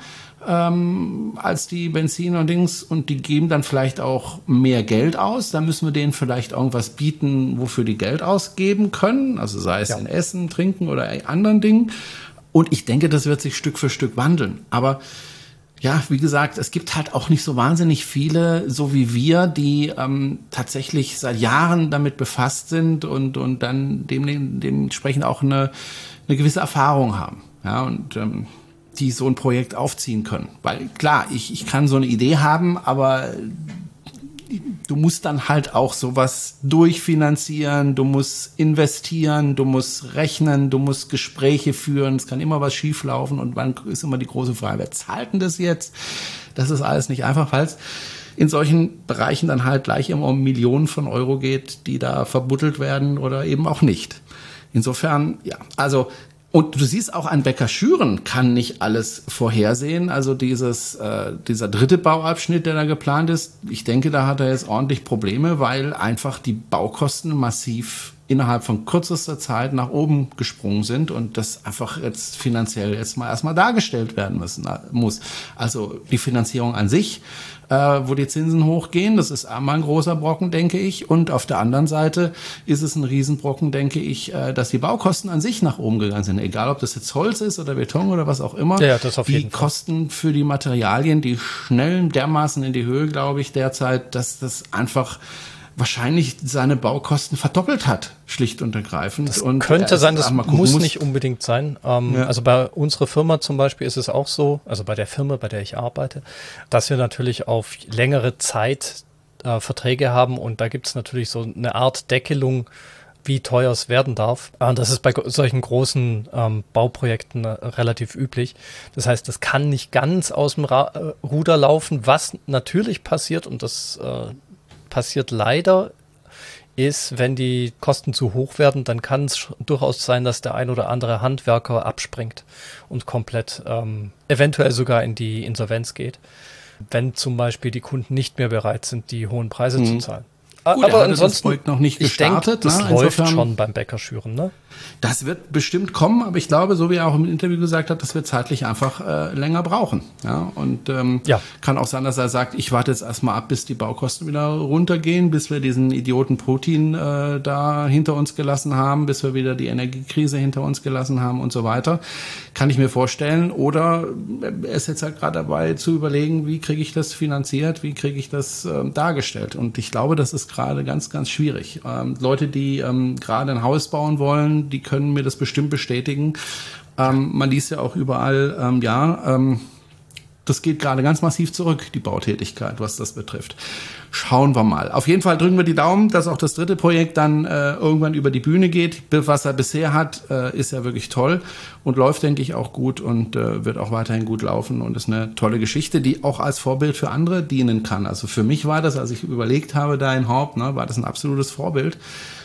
ähm, als die Benziner und Dings und die geben dann vielleicht auch mehr Geld aus. Da müssen wir denen vielleicht irgendwas bieten, wofür die Geld ausgeben können. Also sei es ja. in Essen, Trinken oder anderen Dingen. Und ich denke, das wird sich Stück für Stück wandeln. Aber ja, wie gesagt, es gibt halt auch nicht so wahnsinnig viele, so wie wir, die ähm, tatsächlich seit Jahren damit befasst sind und, und dann dem, dementsprechend auch eine, eine gewisse Erfahrung haben. Ja, und ähm, die so ein Projekt aufziehen können. Weil klar, ich, ich kann so eine Idee haben, aber du musst dann halt auch sowas durchfinanzieren, du musst investieren, du musst rechnen, du musst Gespräche führen, es kann immer was schieflaufen und wann ist immer die große Frage, wer zahlt denn das jetzt? Das ist alles nicht einfach, es in solchen Bereichen dann halt gleich immer um Millionen von Euro geht, die da verbuddelt werden oder eben auch nicht. Insofern, ja, also und du siehst auch, ein Bäcker Schüren kann nicht alles vorhersehen. Also dieses, äh, dieser dritte Bauabschnitt, der da geplant ist, ich denke, da hat er jetzt ordentlich Probleme, weil einfach die Baukosten massiv innerhalb von kürzester Zeit nach oben gesprungen sind und das einfach jetzt finanziell jetzt mal erstmal dargestellt werden müssen, äh, muss. Also die Finanzierung an sich äh, wo die Zinsen hochgehen. Das ist einmal ein großer Brocken, denke ich. Und auf der anderen Seite ist es ein Riesenbrocken, denke ich, äh, dass die Baukosten an sich nach oben gegangen sind. Egal, ob das jetzt Holz ist oder Beton oder was auch immer. Ja, das auf jeden die Fall. Kosten für die Materialien, die schnellen dermaßen in die Höhe, glaube ich, derzeit, dass das einfach wahrscheinlich seine Baukosten verdoppelt hat, schlicht und ergreifend. Das und könnte sein, das muss, muss nicht unbedingt sein. Ähm, ja. Also bei unserer Firma zum Beispiel ist es auch so, also bei der Firma, bei der ich arbeite, dass wir natürlich auf längere Zeit äh, Verträge haben und da gibt es natürlich so eine Art Deckelung, wie teuer es werden darf. Und das ist bei solchen großen ähm, Bauprojekten äh, relativ üblich. Das heißt, das kann nicht ganz aus dem Ra äh, Ruder laufen, was natürlich passiert und das äh, passiert leider, ist, wenn die Kosten zu hoch werden, dann kann es durchaus sein, dass der ein oder andere Handwerker abspringt und komplett ähm, eventuell sogar in die Insolvenz geht, wenn zum Beispiel die Kunden nicht mehr bereit sind, die hohen Preise mhm. zu zahlen. Gut, aber ansonsten das Projekt noch nicht gestartet. Ich denke, das ne? läuft schon beim Bäckerschüren, ne? Das wird bestimmt kommen, aber ich glaube, so wie er auch im Interview gesagt hat, das wird zeitlich einfach äh, länger brauchen. Ja, und ähm, ja. kann auch sein, dass er sagt, ich warte jetzt erstmal ab, bis die Baukosten wieder runtergehen, bis wir diesen Idioten Putin äh, da hinter uns gelassen haben, bis wir wieder die Energiekrise hinter uns gelassen haben und so weiter. Kann ich mir vorstellen. Oder er ist jetzt halt gerade dabei zu überlegen, wie kriege ich das finanziert, wie kriege ich das äh, dargestellt. Und ich glaube, das ist gerade ganz, ganz schwierig. Ähm, Leute, die ähm, gerade ein Haus bauen wollen, die können mir das bestimmt bestätigen. Ähm, man liest ja auch überall, ähm, ja, ähm, das geht gerade ganz massiv zurück, die Bautätigkeit, was das betrifft. Schauen wir mal. Auf jeden Fall drücken wir die Daumen, dass auch das dritte Projekt dann äh, irgendwann über die Bühne geht. Was er bisher hat, äh, ist ja wirklich toll und läuft, denke ich, auch gut und äh, wird auch weiterhin gut laufen und ist eine tolle Geschichte, die auch als Vorbild für andere dienen kann. Also für mich war das, als ich überlegt habe, da in Haupt, ne, war das ein absolutes Vorbild.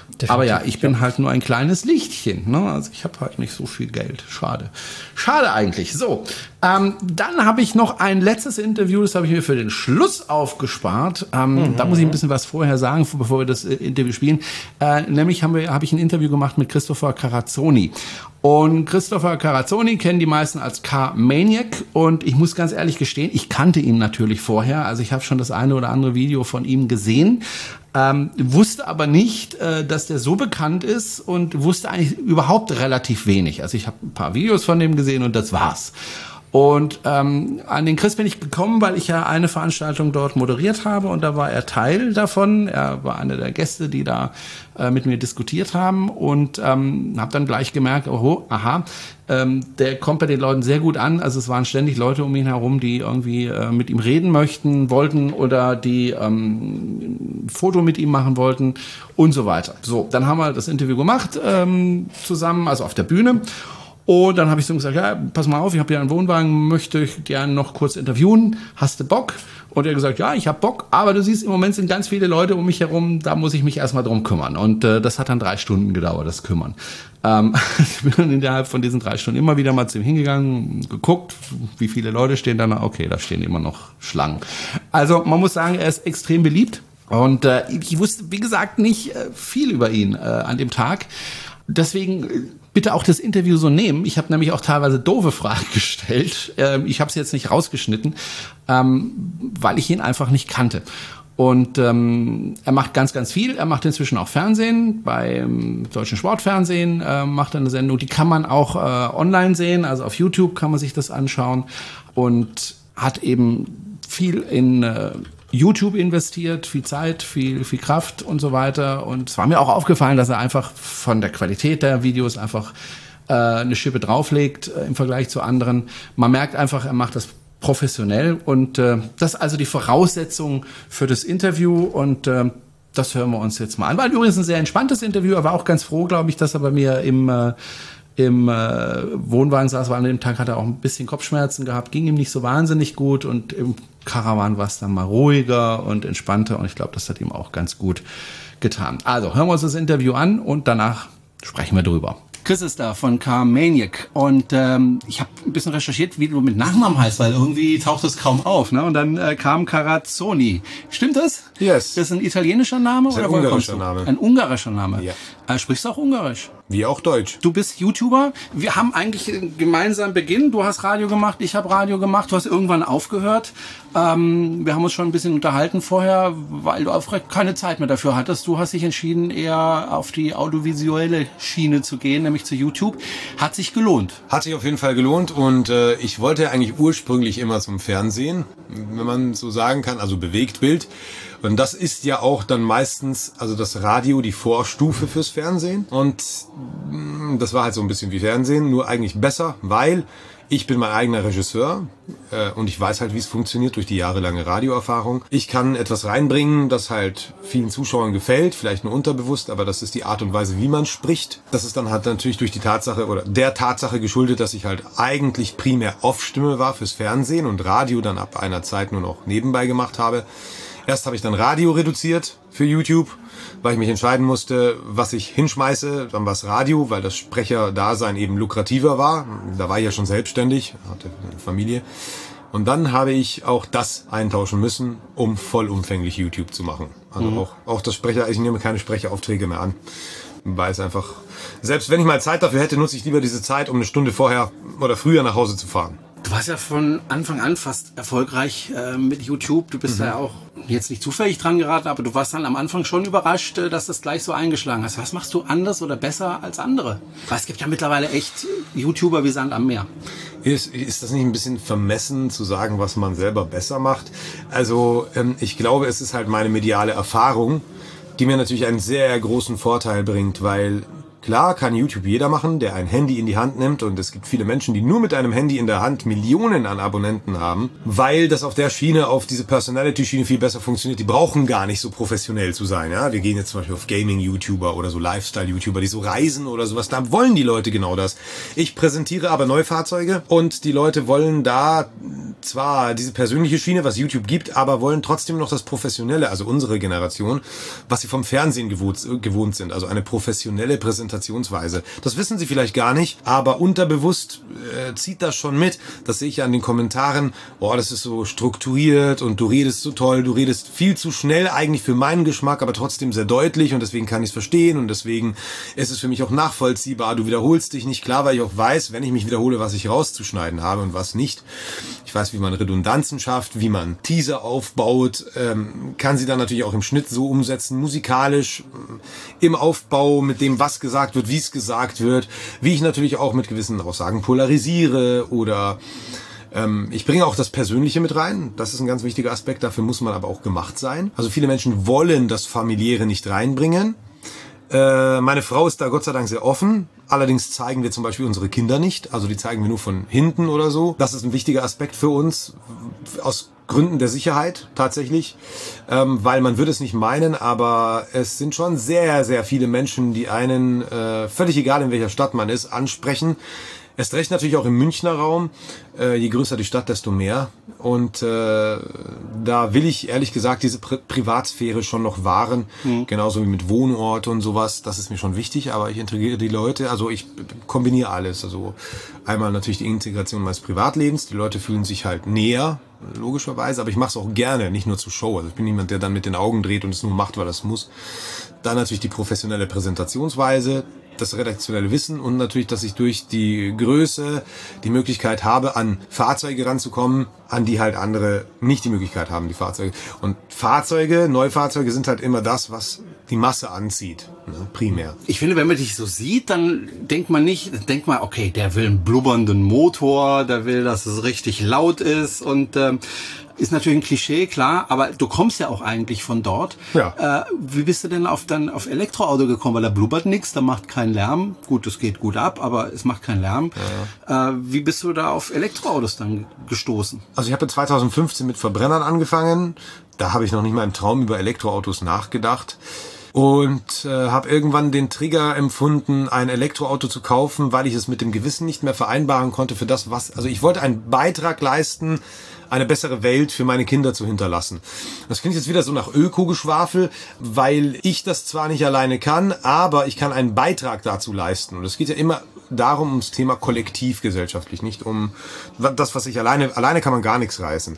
Definitiv, Aber ja, ich bin halt nur ein kleines Lichtchen. Ne? Also ich habe halt nicht so viel Geld. Schade. Schade eigentlich. So, ähm, dann habe ich noch ein letztes Interview, das habe ich mir für den Schluss aufgespart. Ähm, mhm. Da muss ich ein bisschen was vorher sagen, bevor wir das äh, Interview spielen. Äh, nämlich habe hab ich ein Interview gemacht mit Christopher Carazzoni. Und Christopher Carazzoni kennen die meisten als Car-Maniac. Und ich muss ganz ehrlich gestehen, ich kannte ihn natürlich vorher. Also ich habe schon das eine oder andere Video von ihm gesehen. Ähm, wusste aber nicht, äh, dass der so bekannt ist und wusste eigentlich überhaupt relativ wenig. Also ich habe ein paar Videos von dem gesehen und das war's. Und ähm, an den Chris bin ich gekommen, weil ich ja eine Veranstaltung dort moderiert habe und da war er Teil davon. Er war einer der Gäste, die da äh, mit mir diskutiert haben und ähm, habe dann gleich gemerkt, oh, aha, ähm, der kommt bei den Leuten sehr gut an. Also es waren ständig Leute um ihn herum, die irgendwie äh, mit ihm reden möchten, wollten oder die ähm, ein Foto mit ihm machen wollten und so weiter. So, dann haben wir das Interview gemacht ähm, zusammen, also auf der Bühne. Und dann habe ich so gesagt, ja, pass mal auf, ich habe hier einen Wohnwagen, möchte ich gerne noch kurz interviewen. Hast du Bock? Und er gesagt, ja, ich habe Bock, aber du siehst, im Moment sind ganz viele Leute um mich herum, da muss ich mich erstmal drum kümmern. Und äh, das hat dann drei Stunden gedauert, das Kümmern. Ähm, ich bin dann innerhalb von diesen drei Stunden immer wieder mal zu ihm hingegangen, geguckt, wie viele Leute stehen da. Okay, da stehen immer noch Schlangen. Also man muss sagen, er ist extrem beliebt. Und äh, ich wusste, wie gesagt, nicht äh, viel über ihn äh, an dem Tag. Deswegen äh, bitte auch das Interview so nehmen. Ich habe nämlich auch teilweise doofe Fragen gestellt. Ähm, ich habe es jetzt nicht rausgeschnitten, ähm, weil ich ihn einfach nicht kannte. Und ähm, er macht ganz, ganz viel. Er macht inzwischen auch Fernsehen. Beim deutschen Sportfernsehen äh, macht er eine Sendung. Die kann man auch äh, online sehen. Also auf YouTube kann man sich das anschauen. Und hat eben viel in äh, YouTube investiert, viel Zeit, viel, viel Kraft und so weiter. Und es war mir auch aufgefallen, dass er einfach von der Qualität der Videos einfach äh, eine Schippe drauflegt äh, im Vergleich zu anderen. Man merkt einfach, er macht das professionell und äh, das ist also die Voraussetzung für das Interview und äh, das hören wir uns jetzt mal an. War übrigens ein sehr entspanntes Interview, er war auch ganz froh, glaube ich, dass er bei mir im äh, im äh, Wohnwagen saß, weil an dem Tag hat er auch ein bisschen Kopfschmerzen gehabt, ging ihm nicht so wahnsinnig gut und im Karawan war es dann mal ruhiger und entspannter und ich glaube, das hat ihm auch ganz gut getan. Also hören wir uns das Interview an und danach sprechen wir drüber. Chris ist da von Car Maniac und ähm, ich habe ein bisschen recherchiert, wie du mit Nachnamen heißt, weil irgendwie taucht es kaum auf. Ne? Und dann äh, kam Carazzoni. Stimmt das? Yes. Das ist ein italienischer Name das ist oder ein ungarischer Name? Ein ungarischer Name. Ja. Äh, sprichst du auch Ungarisch? Wie auch Deutsch. Du bist YouTuber. Wir haben eigentlich gemeinsam Beginn. Du hast Radio gemacht, ich habe Radio gemacht. Du hast irgendwann aufgehört. Ähm, wir haben uns schon ein bisschen unterhalten vorher, weil du auch keine Zeit mehr dafür hattest. Du hast dich entschieden, eher auf die audiovisuelle Schiene zu gehen, nämlich zu YouTube. Hat sich gelohnt. Hat sich auf jeden Fall gelohnt und äh, ich wollte eigentlich ursprünglich immer zum Fernsehen, wenn man so sagen kann, also Bewegtbild. Und das ist ja auch dann meistens, also das Radio die Vorstufe fürs Fernsehen. Und mm, das war halt so ein bisschen wie Fernsehen, nur eigentlich besser, weil ich bin mein eigener Regisseur äh, und ich weiß halt, wie es funktioniert durch die jahrelange Radioerfahrung. Ich kann etwas reinbringen, das halt vielen Zuschauern gefällt, vielleicht nur unterbewusst, aber das ist die Art und Weise, wie man spricht. Das ist dann halt natürlich durch die Tatsache oder der Tatsache geschuldet, dass ich halt eigentlich primär Off-Stimme war fürs Fernsehen und Radio dann ab einer Zeit nur noch nebenbei gemacht habe. Erst habe ich dann Radio reduziert für YouTube, weil ich mich entscheiden musste, was ich hinschmeiße. Dann war es Radio, weil das Sprecherdasein eben lukrativer war. Da war ich ja schon selbstständig, hatte eine Familie. Und dann habe ich auch das eintauschen müssen, um vollumfänglich YouTube zu machen. Also mhm. auch, auch das Sprecher, ich nehme keine Sprecheraufträge mehr an. Weil es einfach, selbst wenn ich mal Zeit dafür hätte, nutze ich lieber diese Zeit, um eine Stunde vorher oder früher nach Hause zu fahren. Du warst ja von Anfang an fast erfolgreich äh, mit YouTube. Du bist mhm. ja auch jetzt nicht zufällig dran geraten, aber du warst dann am Anfang schon überrascht, äh, dass das gleich so eingeschlagen hast. Was machst du anders oder besser als andere? Weil es gibt ja mittlerweile echt YouTuber wie Sand am Meer. Ist, ist das nicht ein bisschen vermessen zu sagen, was man selber besser macht? Also ähm, ich glaube, es ist halt meine mediale Erfahrung, die mir natürlich einen sehr großen Vorteil bringt, weil Klar kann YouTube jeder machen, der ein Handy in die Hand nimmt und es gibt viele Menschen, die nur mit einem Handy in der Hand Millionen an Abonnenten haben, weil das auf der Schiene, auf diese Personality-Schiene viel besser funktioniert. Die brauchen gar nicht so professionell zu sein. Ja, wir gehen jetzt zum Beispiel auf Gaming-YouTuber oder so Lifestyle-YouTuber, die so reisen oder sowas. Da wollen die Leute genau das. Ich präsentiere aber Neufahrzeuge und die Leute wollen da zwar diese persönliche Schiene, was YouTube gibt, aber wollen trotzdem noch das Professionelle, also unsere Generation, was sie vom Fernsehen gewohnt, gewohnt sind. Also eine professionelle Präsentation Präsentationsweise. Das wissen Sie vielleicht gar nicht, aber unterbewusst äh, zieht das schon mit. Das sehe ich ja an den Kommentaren. Boah, das ist so strukturiert und du redest so toll, du redest viel zu schnell eigentlich für meinen Geschmack, aber trotzdem sehr deutlich und deswegen kann ich es verstehen und deswegen ist es für mich auch nachvollziehbar. Du wiederholst dich nicht klar, weil ich auch weiß, wenn ich mich wiederhole, was ich rauszuschneiden habe und was nicht. Ich weiß, wie man Redundanzen schafft, wie man Teaser aufbaut, ähm, kann sie dann natürlich auch im Schnitt so umsetzen, musikalisch, im Aufbau mit dem, was gesagt gesagt wird, wie es gesagt wird, wie ich natürlich auch mit gewissen Aussagen polarisiere oder Ähm, ich bringe auch das Persönliche mit rein. Das ist ein ganz wichtiger Aspekt. Dafür muss man aber auch gemacht sein. Also viele Menschen wollen das Familiäre nicht reinbringen. Äh, meine Frau ist da Gott sei Dank sehr offen. Allerdings zeigen wir zum Beispiel unsere Kinder nicht. Also die zeigen wir nur von hinten oder so. Das ist ein wichtiger Aspekt für uns. Aus Gründen der Sicherheit tatsächlich, ähm, weil man würde es nicht meinen, aber es sind schon sehr, sehr viele Menschen, die einen, äh, völlig egal in welcher Stadt man ist, ansprechen Erst recht natürlich auch im Münchner Raum. Äh, je größer die Stadt, desto mehr. Und äh, da will ich ehrlich gesagt diese Pri Privatsphäre schon noch wahren. Mhm. Genauso wie mit Wohnort und sowas. Das ist mir schon wichtig, aber ich integriere die Leute. Also ich kombiniere alles. Also einmal natürlich die Integration meines Privatlebens. Die Leute fühlen sich halt näher, logischerweise, aber ich mache es auch gerne, nicht nur zur Show. Also ich bin niemand, der dann mit den Augen dreht und es nur macht, weil es muss. Dann natürlich die professionelle Präsentationsweise, das redaktionelle Wissen und natürlich, dass ich durch die Größe die Möglichkeit habe, an Fahrzeuge ranzukommen, an die halt andere nicht die Möglichkeit haben, die Fahrzeuge. Und Fahrzeuge, Neufahrzeuge sind halt immer das, was die Masse anzieht, ne, primär. Ich finde, wenn man dich so sieht, dann denkt man nicht, denkt man, okay, der will einen blubbernden Motor, der will, dass es richtig laut ist und ähm, ist natürlich ein Klischee, klar, aber du kommst ja auch eigentlich von dort. Ja. Äh, wie bist du denn auf dann auf Elektroauto gekommen? Weil da blubbert nichts, da macht keinen Lärm. Gut, es geht gut ab, aber es macht keinen Lärm. Ja. Äh, wie bist du da auf Elektroautos dann gestoßen? Also ich habe 2015 mit Verbrennern angefangen. Da habe ich noch nicht mal im Traum über Elektroautos nachgedacht und äh, habe irgendwann den Trigger empfunden, ein Elektroauto zu kaufen, weil ich es mit dem Gewissen nicht mehr vereinbaren konnte für das, was also ich wollte einen Beitrag leisten eine bessere Welt für meine Kinder zu hinterlassen. Das klingt jetzt wieder so nach Öko-Geschwafel, weil ich das zwar nicht alleine kann, aber ich kann einen Beitrag dazu leisten. Und es geht ja immer darum, ums Thema kollektiv gesellschaftlich, nicht um das, was ich alleine, alleine kann man gar nichts reißen.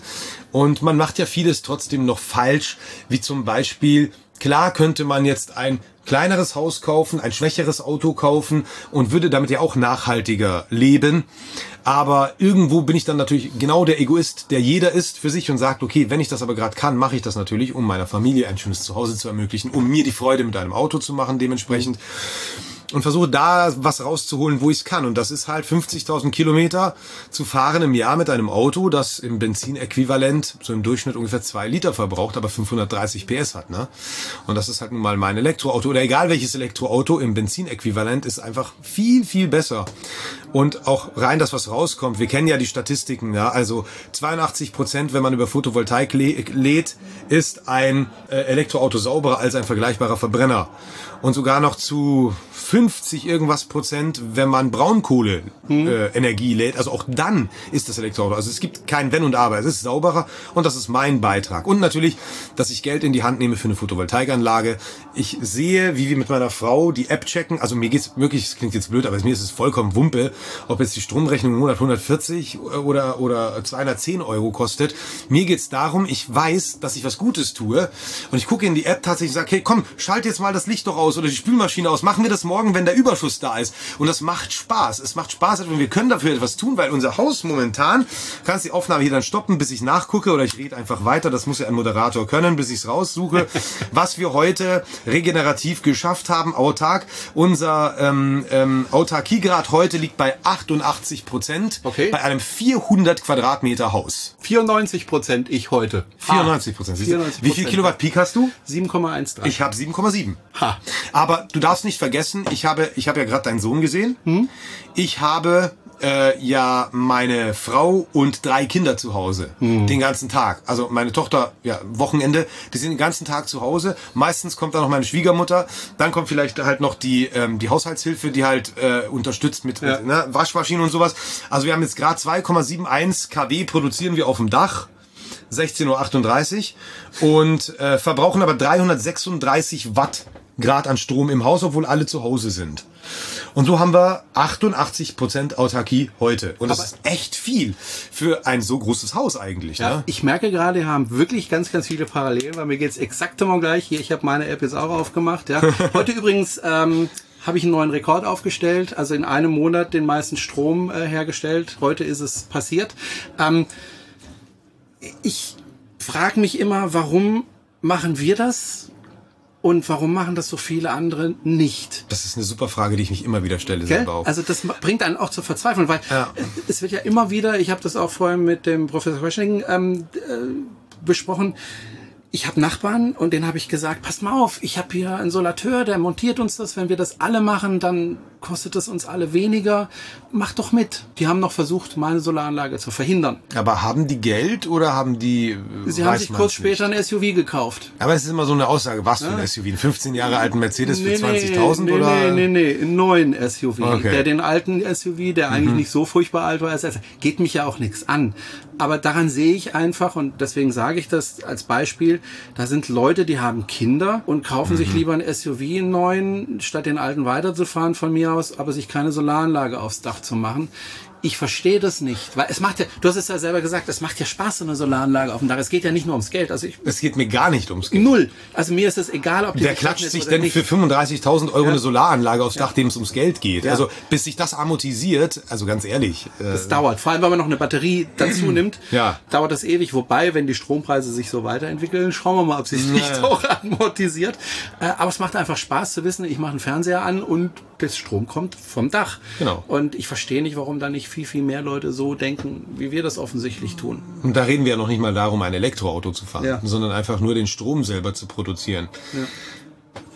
Und man macht ja vieles trotzdem noch falsch, wie zum Beispiel, klar könnte man jetzt ein kleineres Haus kaufen, ein schwächeres Auto kaufen und würde damit ja auch nachhaltiger leben. Aber irgendwo bin ich dann natürlich genau der Egoist, der jeder ist für sich und sagt, okay, wenn ich das aber gerade kann, mache ich das natürlich, um meiner Familie ein schönes Zuhause zu ermöglichen, um mir die Freude mit einem Auto zu machen dementsprechend. Mhm und versuche da was rauszuholen, wo ich es kann. Und das ist halt 50.000 Kilometer zu fahren im Jahr mit einem Auto, das im Benzinäquivalent so im Durchschnitt ungefähr zwei Liter verbraucht, aber 530 PS hat. Ne? Und das ist halt nun mal mein Elektroauto. Oder egal welches Elektroauto im Benzinäquivalent ist einfach viel, viel besser. Und auch rein das, was rauskommt. Wir kennen ja die Statistiken. Ja? Also 82 Prozent, wenn man über Photovoltaik lädt, ist ein äh, Elektroauto sauberer als ein vergleichbarer Verbrenner und sogar noch zu 50 irgendwas Prozent, wenn man Braunkohle hm. äh, Energie lädt. Also auch dann ist das Elektroauto. Also es gibt kein Wenn und Aber. Es ist sauberer und das ist mein Beitrag. Und natürlich, dass ich Geld in die Hand nehme für eine Photovoltaikanlage. Ich sehe, wie wir mit meiner Frau die App checken. Also mir geht's wirklich, das klingt jetzt blöd, aber mir ist es vollkommen Wumpe, ob jetzt die Stromrechnung im Monat 140 oder, oder 210 Euro kostet. Mir geht's darum, ich weiß, dass ich was Gutes tue und ich gucke in die App tatsächlich und sage, hey, komm, schalt jetzt mal das Licht doch aus oder die Spülmaschine aus. Machen wir das morgen, wenn der Überschuss da ist. Und das macht Spaß. Es macht Spaß und wir können dafür etwas tun, weil unser Haus momentan, kannst die Aufnahme hier dann stoppen, bis ich nachgucke oder ich rede einfach weiter. Das muss ja ein Moderator können, bis ich es raussuche. was wir heute regenerativ geschafft haben, autark. Unser ähm, ähm, Autarkiegrad heute liegt bei 88 Prozent. Okay. Bei einem 400 Quadratmeter Haus. 94 Prozent ich heute. 94 Prozent. Wie viel Kilowatt Peak hast du? 7,13. Ich habe 7,7. Ha. Aber du darfst nicht vergessen, ich habe, ich habe ja gerade deinen Sohn gesehen. Hm? Ich habe äh, ja meine Frau und drei Kinder zu Hause hm. den ganzen Tag. Also meine Tochter, ja Wochenende, die sind den ganzen Tag zu Hause. Meistens kommt dann noch meine Schwiegermutter, dann kommt vielleicht halt noch die ähm, die Haushaltshilfe, die halt äh, unterstützt mit, ja. mit ne, Waschmaschinen und sowas. Also wir haben jetzt gerade 2,71 kW produzieren wir auf dem Dach. 16.38 Uhr und äh, verbrauchen aber 336 Watt Grad an Strom im Haus, obwohl alle zu Hause sind. Und so haben wir 88 Prozent Autarkie heute. Und das Aber ist echt viel für ein so großes Haus eigentlich. Ja, ne? Ich merke gerade, wir haben wirklich ganz, ganz viele Parallelen, weil mir geht's exakt immer gleich. Hier, ich habe meine App jetzt auch aufgemacht. Ja. Heute übrigens ähm, habe ich einen neuen Rekord aufgestellt. Also in einem Monat den meisten Strom äh, hergestellt. Heute ist es passiert. Ähm, ich frage mich immer, warum machen wir das Und warum machen das so viele andere nicht? Das ist eine super Frage, die ich mich immer wieder stelle Gell? selber auch. Also das bringt einen auch zur Verzweiflung, weil ja. es wird ja immer wieder, ich habe das auch vorhin mit dem Professor Questioning ähm, äh, besprochen, ich habe Nachbarn und den habe ich gesagt, pass mal auf, ich habe hier einen Solateur, der montiert uns das. Wenn wir das alle machen, dann kostet es uns alle weniger. Mach doch mit. Die haben noch versucht, meine Solaranlage zu verhindern. Aber haben die Geld oder haben die... Äh, Sie haben sich kurz später ein SUV gekauft. Aber es ist immer so eine Aussage, was für ein SUV? Einen 15 Jahre alten Mercedes nee, für 20.000 nee, oder? Nee, nee, nee, einen neuen SUV. Okay. Der den alten SUV, der eigentlich mhm. nicht so furchtbar alt war, geht mich ja auch nichts an. Aber daran sehe ich einfach, und deswegen sage ich das als Beispiel, da sind Leute, die haben Kinder und kaufen mhm. sich lieber ein SUV, einen neuen, statt den alten weiterzufahren von mir aus, aber sich keine Solaranlage aufs Dach zu machen ich verstehe das nicht, weil es macht ja, du hast es ja selber gesagt, es macht ja Spaß, so eine Solaranlage auf dem Dach. Es geht ja nicht nur ums Geld. Also ich, es geht mir gar nicht ums Geld. Null. Also mir ist es egal, ob die Wer klatscht sich denn nicht. für 35.000 Euro ja. eine Solaranlage aufs Dach, dem es ums Geld geht? Ja. Also bis sich das amortisiert, also ganz ehrlich. Äh, das dauert. Vor allem, wenn man noch eine Batterie dazu nimmt, ja. dauert das ewig. Wobei, wenn die Strompreise sich so weiterentwickeln, schauen wir mal, ob sich nicht auch amortisiert. Äh, aber es macht einfach Spaß zu wissen, ich mache einen Fernseher an und das Strom kommt vom Dach. Genau. Und ich verstehe nicht, warum da nicht viel, viel mehr Leute so denken, wie wir das offensichtlich tun. Und da reden wir ja noch nicht mal darum, ein Elektroauto zu fahren, ja. sondern einfach nur den Strom selber zu produzieren. Ja.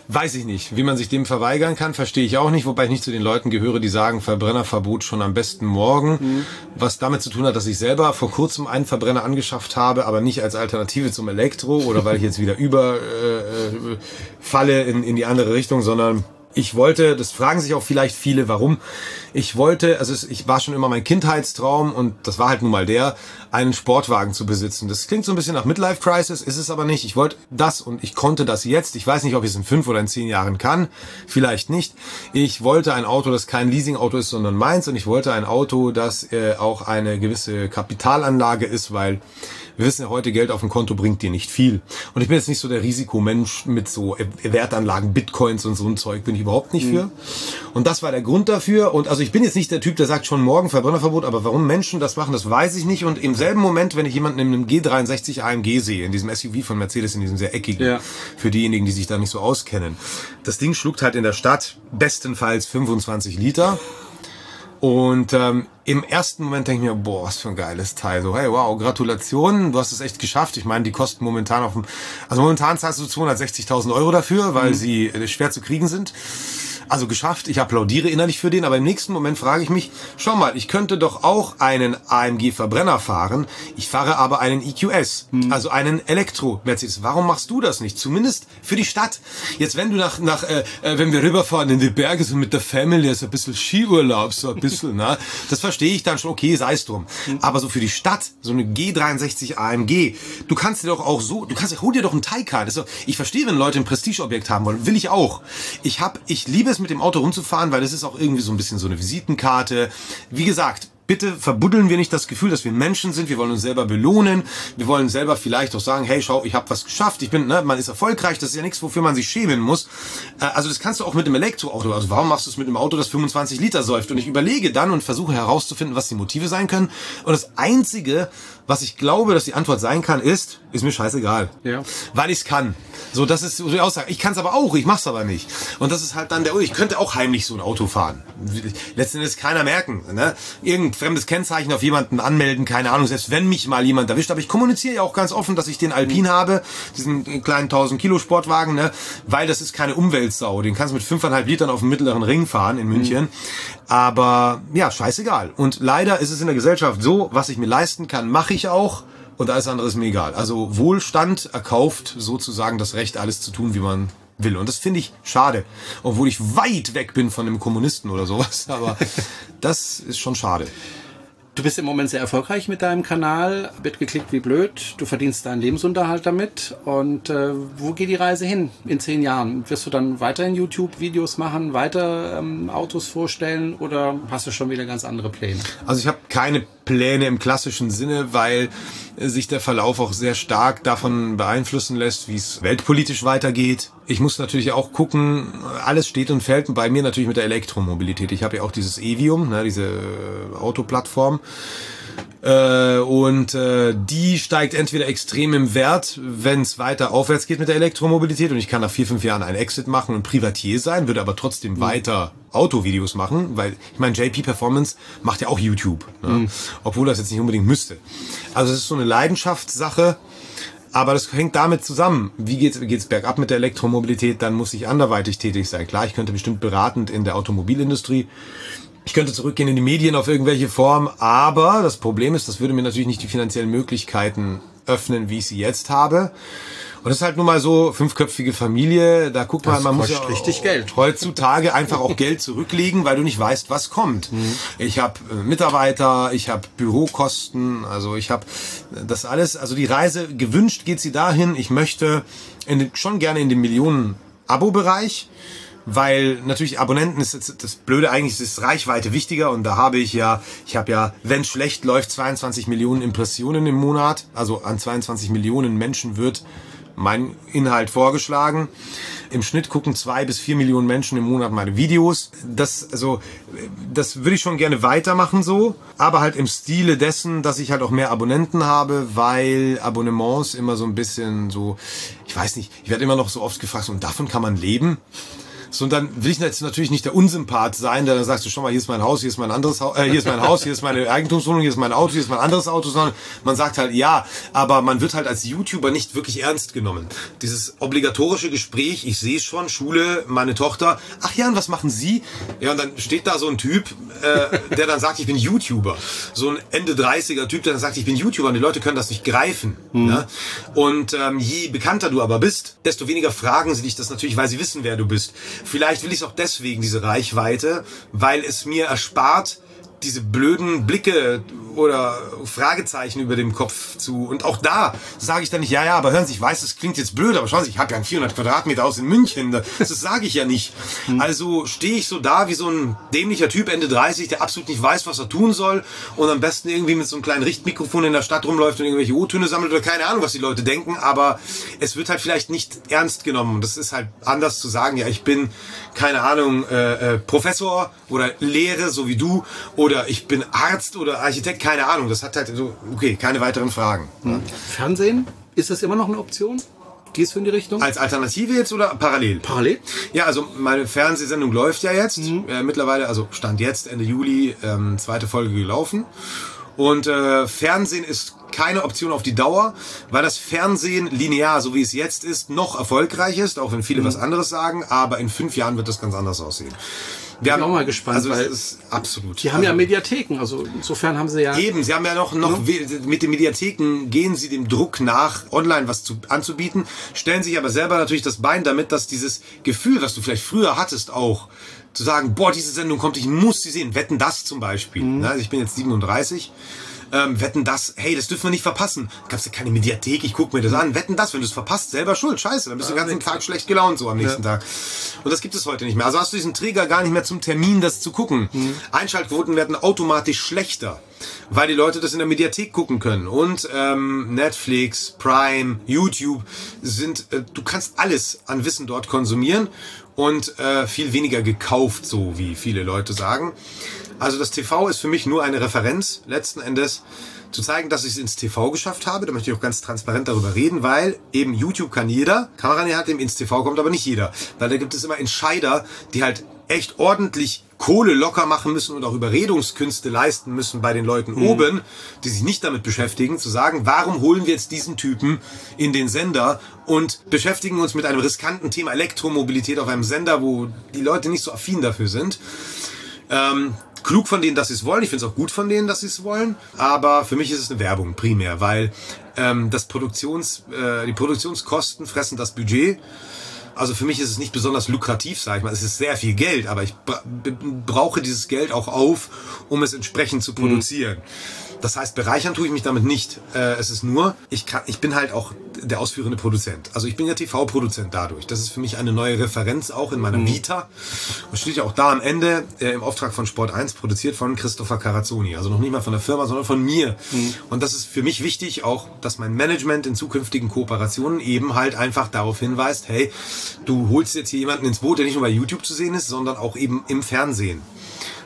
Weiß ich nicht. Wie man sich dem verweigern kann, verstehe ich auch nicht, wobei ich nicht zu den Leuten gehöre, die sagen, Verbrennerverbot schon am besten morgen. Mhm. Was damit zu tun hat, dass ich selber vor kurzem einen Verbrenner angeschafft habe, aber nicht als Alternative zum Elektro oder weil ich jetzt wieder überfalle äh, äh in, in die andere Richtung, sondern ich wollte, das fragen sich auch vielleicht viele, warum. Ich wollte, also ich war schon immer mein Kindheitstraum und das war halt nun mal der, einen Sportwagen zu besitzen. Das klingt so ein bisschen nach Midlife Crisis, ist es aber nicht. Ich wollte das und ich konnte das jetzt. Ich weiß nicht, ob ich es in fünf oder in zehn Jahren kann. Vielleicht nicht. Ich wollte ein Auto, das kein Leasing-Auto ist, sondern meins und ich wollte ein Auto, das äh, auch eine gewisse Kapitalanlage ist, weil wir wissen ja heute, Geld auf dem Konto bringt dir nicht viel. Und ich bin jetzt nicht so der Risikomensch mit so Wertanlagen, Bitcoins und so ein Zeug, bin ich überhaupt nicht mhm. für. Und das war der Grund dafür. Und also ich bin jetzt nicht der Typ, der sagt schon morgen Verbrennerverbot, aber warum Menschen das machen, das weiß ich nicht. Und im selben Moment, wenn ich jemanden in einem G63 AMG sehe, in diesem SUV von Mercedes, in diesem sehr eckigen, ja. für diejenigen, die sich da nicht so auskennen, das Ding schluckt halt in der Stadt bestenfalls 25 Liter. Und ähm, im ersten Moment denke ich mir, boah, was für ein geiles Teil. So, hey, wow, Gratulation, du hast es echt geschafft. Ich meine, die kosten momentan auf dem, also momentan zahlst du 260.000 Euro dafür, weil mhm. sie äh, schwer zu kriegen sind. Also geschafft, ich applaudiere innerlich für den, aber im nächsten Moment frage ich mich, schau mal, ich könnte doch auch einen AMG Verbrenner fahren, ich fahre aber einen EQS, hm. also einen Elektro-Mercedes. Warum machst du das nicht? Zumindest für die Stadt. Jetzt, wenn du nach, nach äh, äh wenn wir rüberfahren in die Berge, so mit der Family, so ein bisschen Skiurlaub, so ein bisschen, na, das verstehe ich dann schon, okay, sei es drum. Hm. Aber so für die Stadt, so eine G63 AMG, du kannst dir doch auch so, du kannst, hol dir doch einen Taycan. Ist doch, ich verstehe, wenn Leute ein Prestigeobjekt haben wollen, will ich auch. Ich hab, ich liebe es mit dem Auto rumzufahren, weil das ist auch irgendwie so ein bisschen so eine Visitenkarte. Wie gesagt, bitte verbuddeln wir nicht das Gefühl, dass wir Menschen sind. Wir wollen uns selber belohnen. Wir wollen selber vielleicht auch sagen, hey, schau, ich habe was geschafft. Ich bin, ne, man ist erfolgreich. Das ist ja nichts, wofür man sich schämen muss. Äh, also das kannst du auch mit einem Elektroauto. Also warum machst du es mit einem Auto, das 25 Liter säuft? Und ich überlege dann und versuche herauszufinden, was die Motive sein können. Und das Einzige, was ich glaube, dass die Antwort sein kann, ist, ist mir scheißegal. Ja. Weil ich es kann. So, das ist so die Aussage. Ich kann es aber auch, ich mach's aber nicht. Und das ist halt dann der, ich könnte auch heimlich so ein Auto fahren. Letzten Endes keiner merken. Ne? Irgendein fremdes Kennzeichen auf jemanden anmelden, keine Ahnung, selbst wenn mich mal jemand erwischt. Aber ich kommuniziere ja auch ganz offen, dass ich den Alpin habe, diesen kleinen 1000 Kilo Sportwagen, ne? weil das ist keine Umweltsau. Den kannst du mit 5,5 Litern auf dem mittleren Ring fahren in München. Mhm. Aber ja, scheißegal. Und leider ist es in der Gesellschaft so, was ich mir leisten kann, mache ich auch. Und alles andere ist mir egal. Also Wohlstand erkauft sozusagen das Recht, alles zu tun, wie man will. Und das finde ich schade. Obwohl ich weit weg bin von einem Kommunisten oder sowas. Aber das ist schon schade. Du bist im Moment sehr erfolgreich mit deinem Kanal, wird geklickt wie blöd, du verdienst deinen Lebensunterhalt damit. Und äh, wo geht die Reise hin in zehn Jahren? Wirst du dann weiterhin YouTube-Videos machen, weiter ähm, Autos vorstellen oder hast du schon wieder ganz andere Pläne? Also ich habe keine Pläne im klassischen Sinne, weil sich der Verlauf auch sehr stark davon beeinflussen lässt, wie es weltpolitisch weitergeht. Ich muss natürlich auch gucken, alles steht und fällt bei mir natürlich mit der Elektromobilität. Ich habe ja auch dieses Evium, ne, diese Autoplattform Äh, und äh, die steigt entweder extrem im Wert, wenn es weiter aufwärts geht mit der Elektromobilität und ich kann nach vier, fünf Jahren einen Exit machen und Privatier sein, würde aber trotzdem mhm. weiter Autovideos machen, weil ich meine, JP Performance macht ja auch YouTube, ne? mhm. obwohl das jetzt nicht unbedingt müsste. Also es ist so eine Leidenschaftssache. Aber das hängt damit zusammen. Wie geht's, geht's bergab mit der Elektromobilität? Dann muss ich anderweitig tätig sein. Klar, ich könnte bestimmt beratend in der Automobilindustrie ich könnte zurückgehen in die Medien auf irgendwelche Form, aber das Problem ist, das würde mir natürlich nicht die finanziellen Möglichkeiten öffnen, wie ich sie jetzt habe. Und das ist halt nun mal so, fünfköpfige Familie, da guckt man, man muss ja richtig Geld. heutzutage einfach auch Geld zurücklegen, weil du nicht weißt, was kommt. Mhm. Ich habe äh, Mitarbeiter, ich habe Bürokosten, also ich habe das alles, also die Reise, gewünscht geht sie dahin, ich möchte in, schon gerne in den Millionen Abo-Bereich weil natürlich Abonnenten ist jetzt das Blöde eigentlich ist Reichweite wichtiger und da habe ich ja, ich habe ja, wenn schlecht läuft, 22 Millionen Impressionen im Monat, also an 22 Millionen Menschen wird mein Inhalt vorgeschlagen. Im Schnitt gucken zwei bis vier Millionen Menschen im Monat meine Videos. Das, also, das würde ich schon gerne weitermachen so, aber halt im Stile dessen, dass ich halt auch mehr Abonnenten habe, weil Abonnements immer so ein bisschen so, ich weiß nicht, ich werde immer noch so oft gefragt, und davon kann man leben? So, und dann will ich jetzt natürlich nicht der Unsympath sein, der dann sagst du schon mal, hier ist mein Haus, hier ist mein anderes Haus, äh, hier ist mein Haus, hier ist meine Eigentumswohnung, hier ist mein Auto, hier ist mein anderes Auto, sondern man sagt halt ja, aber man wird halt als YouTuber nicht wirklich ernst genommen. Dieses obligatorische Gespräch, ich sehe schon, Schule, meine Tochter, ach ja, und was machen Sie? Ja, und dann steht da so ein Typ, äh, der dann sagt, ich bin YouTuber. So ein Ende 30er Typ, der dann sagt, ich bin YouTuber und die Leute können das nicht greifen. Mhm. Ja? Und ähm, je bekannter du aber bist, desto weniger fragen sie dich das natürlich, weil sie wissen, wer du bist. Vielleicht will ich es auch deswegen, diese Reichweite, weil es mir erspart, diese blöden Blicke oder Fragezeichen über dem Kopf zu. Und auch da sage ich dann nicht, ja, ja, aber hören Sie, ich weiß, das klingt jetzt blöd, aber schauen Sie, ich habe ja ein 400 Quadratmeter Haus in München. Das sage ich ja nicht. Hm. Also stehe ich so da wie so ein dämlicher Typ Ende 30, der absolut nicht weiß, was er tun soll und am besten irgendwie mit so einem kleinen Richtmikrofon in der Stadt rumläuft und irgendwelche O-Töne sammelt oder keine Ahnung, was die Leute denken. Aber es wird halt vielleicht nicht ernst genommen. Und das ist halt anders zu sagen, ja, ich bin, keine Ahnung, äh, äh, Professor oder Lehre, so wie du, oder ich bin Arzt oder Architekt, keine Ahnung. Das hat halt so, okay, keine weiteren Fragen. Mhm. Fernsehen, ist das immer noch eine Option? Gehst du in die Richtung? Als Alternative jetzt oder parallel? Parallel? Ja, also meine Fernsehsendung läuft ja jetzt. Mhm. Äh, mittlerweile, also Stand jetzt, Ende Juli, ähm, zweite Folge gelaufen. Und äh, Fernsehen ist keine Option auf die Dauer, weil das Fernsehen linear, so wie es jetzt ist, noch erfolgreich ist, auch wenn viele mhm. was anderes sagen, aber in fünf Jahren wird das ganz anders aussehen. Wir haben auch mal gespannt, also weil ist absolut. Die haben also, ja Mediatheken, also insofern haben sie ja eben. Sie haben ja noch noch ja. mit den Mediatheken gehen sie dem Druck nach, online was zu, anzubieten, stellen sich aber selber natürlich das Bein damit, dass dieses Gefühl, was du vielleicht früher hattest, auch zu sagen, boah, diese Sendung kommt, ich muss sie sehen. Wetten das zum Beispiel. Mhm. Also ich bin jetzt 37 ähm, wetten das, hey, das dürfen wir nicht verpassen. Gab's ja keine Mediathek, ich guck mir das an. Wetten das, wenn du es verpasst, selber schuld, scheiße, dann bist du den ganzen Tag schlecht gelaunt so am nächsten ja. Tag. Und das gibt es heute nicht mehr. Also hast du diesen Trigger gar nicht mehr zum Termin, das zu gucken. Mhm. Einschaltquoten werden automatisch schlechter weil die Leute das in der Mediathek gucken können. Und ähm, Netflix, Prime, YouTube sind, äh, du kannst alles an Wissen dort konsumieren und äh, viel weniger gekauft, so wie viele Leute sagen. Also das TV ist für mich nur eine Referenz, letzten Endes zu zeigen, dass ich es ins TV geschafft habe. Da möchte ich auch ganz transparent darüber reden, weil eben YouTube kann jeder, Kamera hat dem ins TV kommt aber nicht jeder. Weil da gibt es immer Entscheider, die halt echt ordentlich Kohle locker machen müssen und auch Überredungskünste leisten müssen bei den Leuten mhm. oben, die sich nicht damit beschäftigen, zu sagen, warum holen wir jetzt diesen Typen in den Sender und beschäftigen uns mit einem riskanten Thema Elektromobilität auf einem Sender, wo die Leute nicht so affin dafür sind. Ähm, klug von denen, dass sie es wollen. Ich finde es auch gut von denen, dass sie es wollen. Aber für mich ist es eine Werbung primär, weil ähm, das Produktions, äh, die Produktionskosten fressen das Budget. Also für mich ist es nicht besonders lukrativ, sage ich mal. Es ist sehr viel Geld, aber ich brauche dieses Geld auch auf, um es entsprechend zu produzieren. Mhm. Das heißt, bereichern tue ich mich damit nicht. Äh, es ist nur, ich, kann, ich bin halt auch der ausführende Produzent. Also ich bin ja TV-Produzent dadurch. Das ist für mich eine neue Referenz auch in meiner mhm. Vita. Und steht ja auch da am Ende äh, im Auftrag von Sport 1, produziert von Christopher Carazzoni. Also noch nicht mal von der Firma, sondern von mir. Mhm. Und das ist für mich wichtig auch, dass mein Management in zukünftigen Kooperationen eben halt einfach darauf hinweist, hey, du holst jetzt hier jemanden ins Boot, der nicht nur bei YouTube zu sehen ist, sondern auch eben im Fernsehen.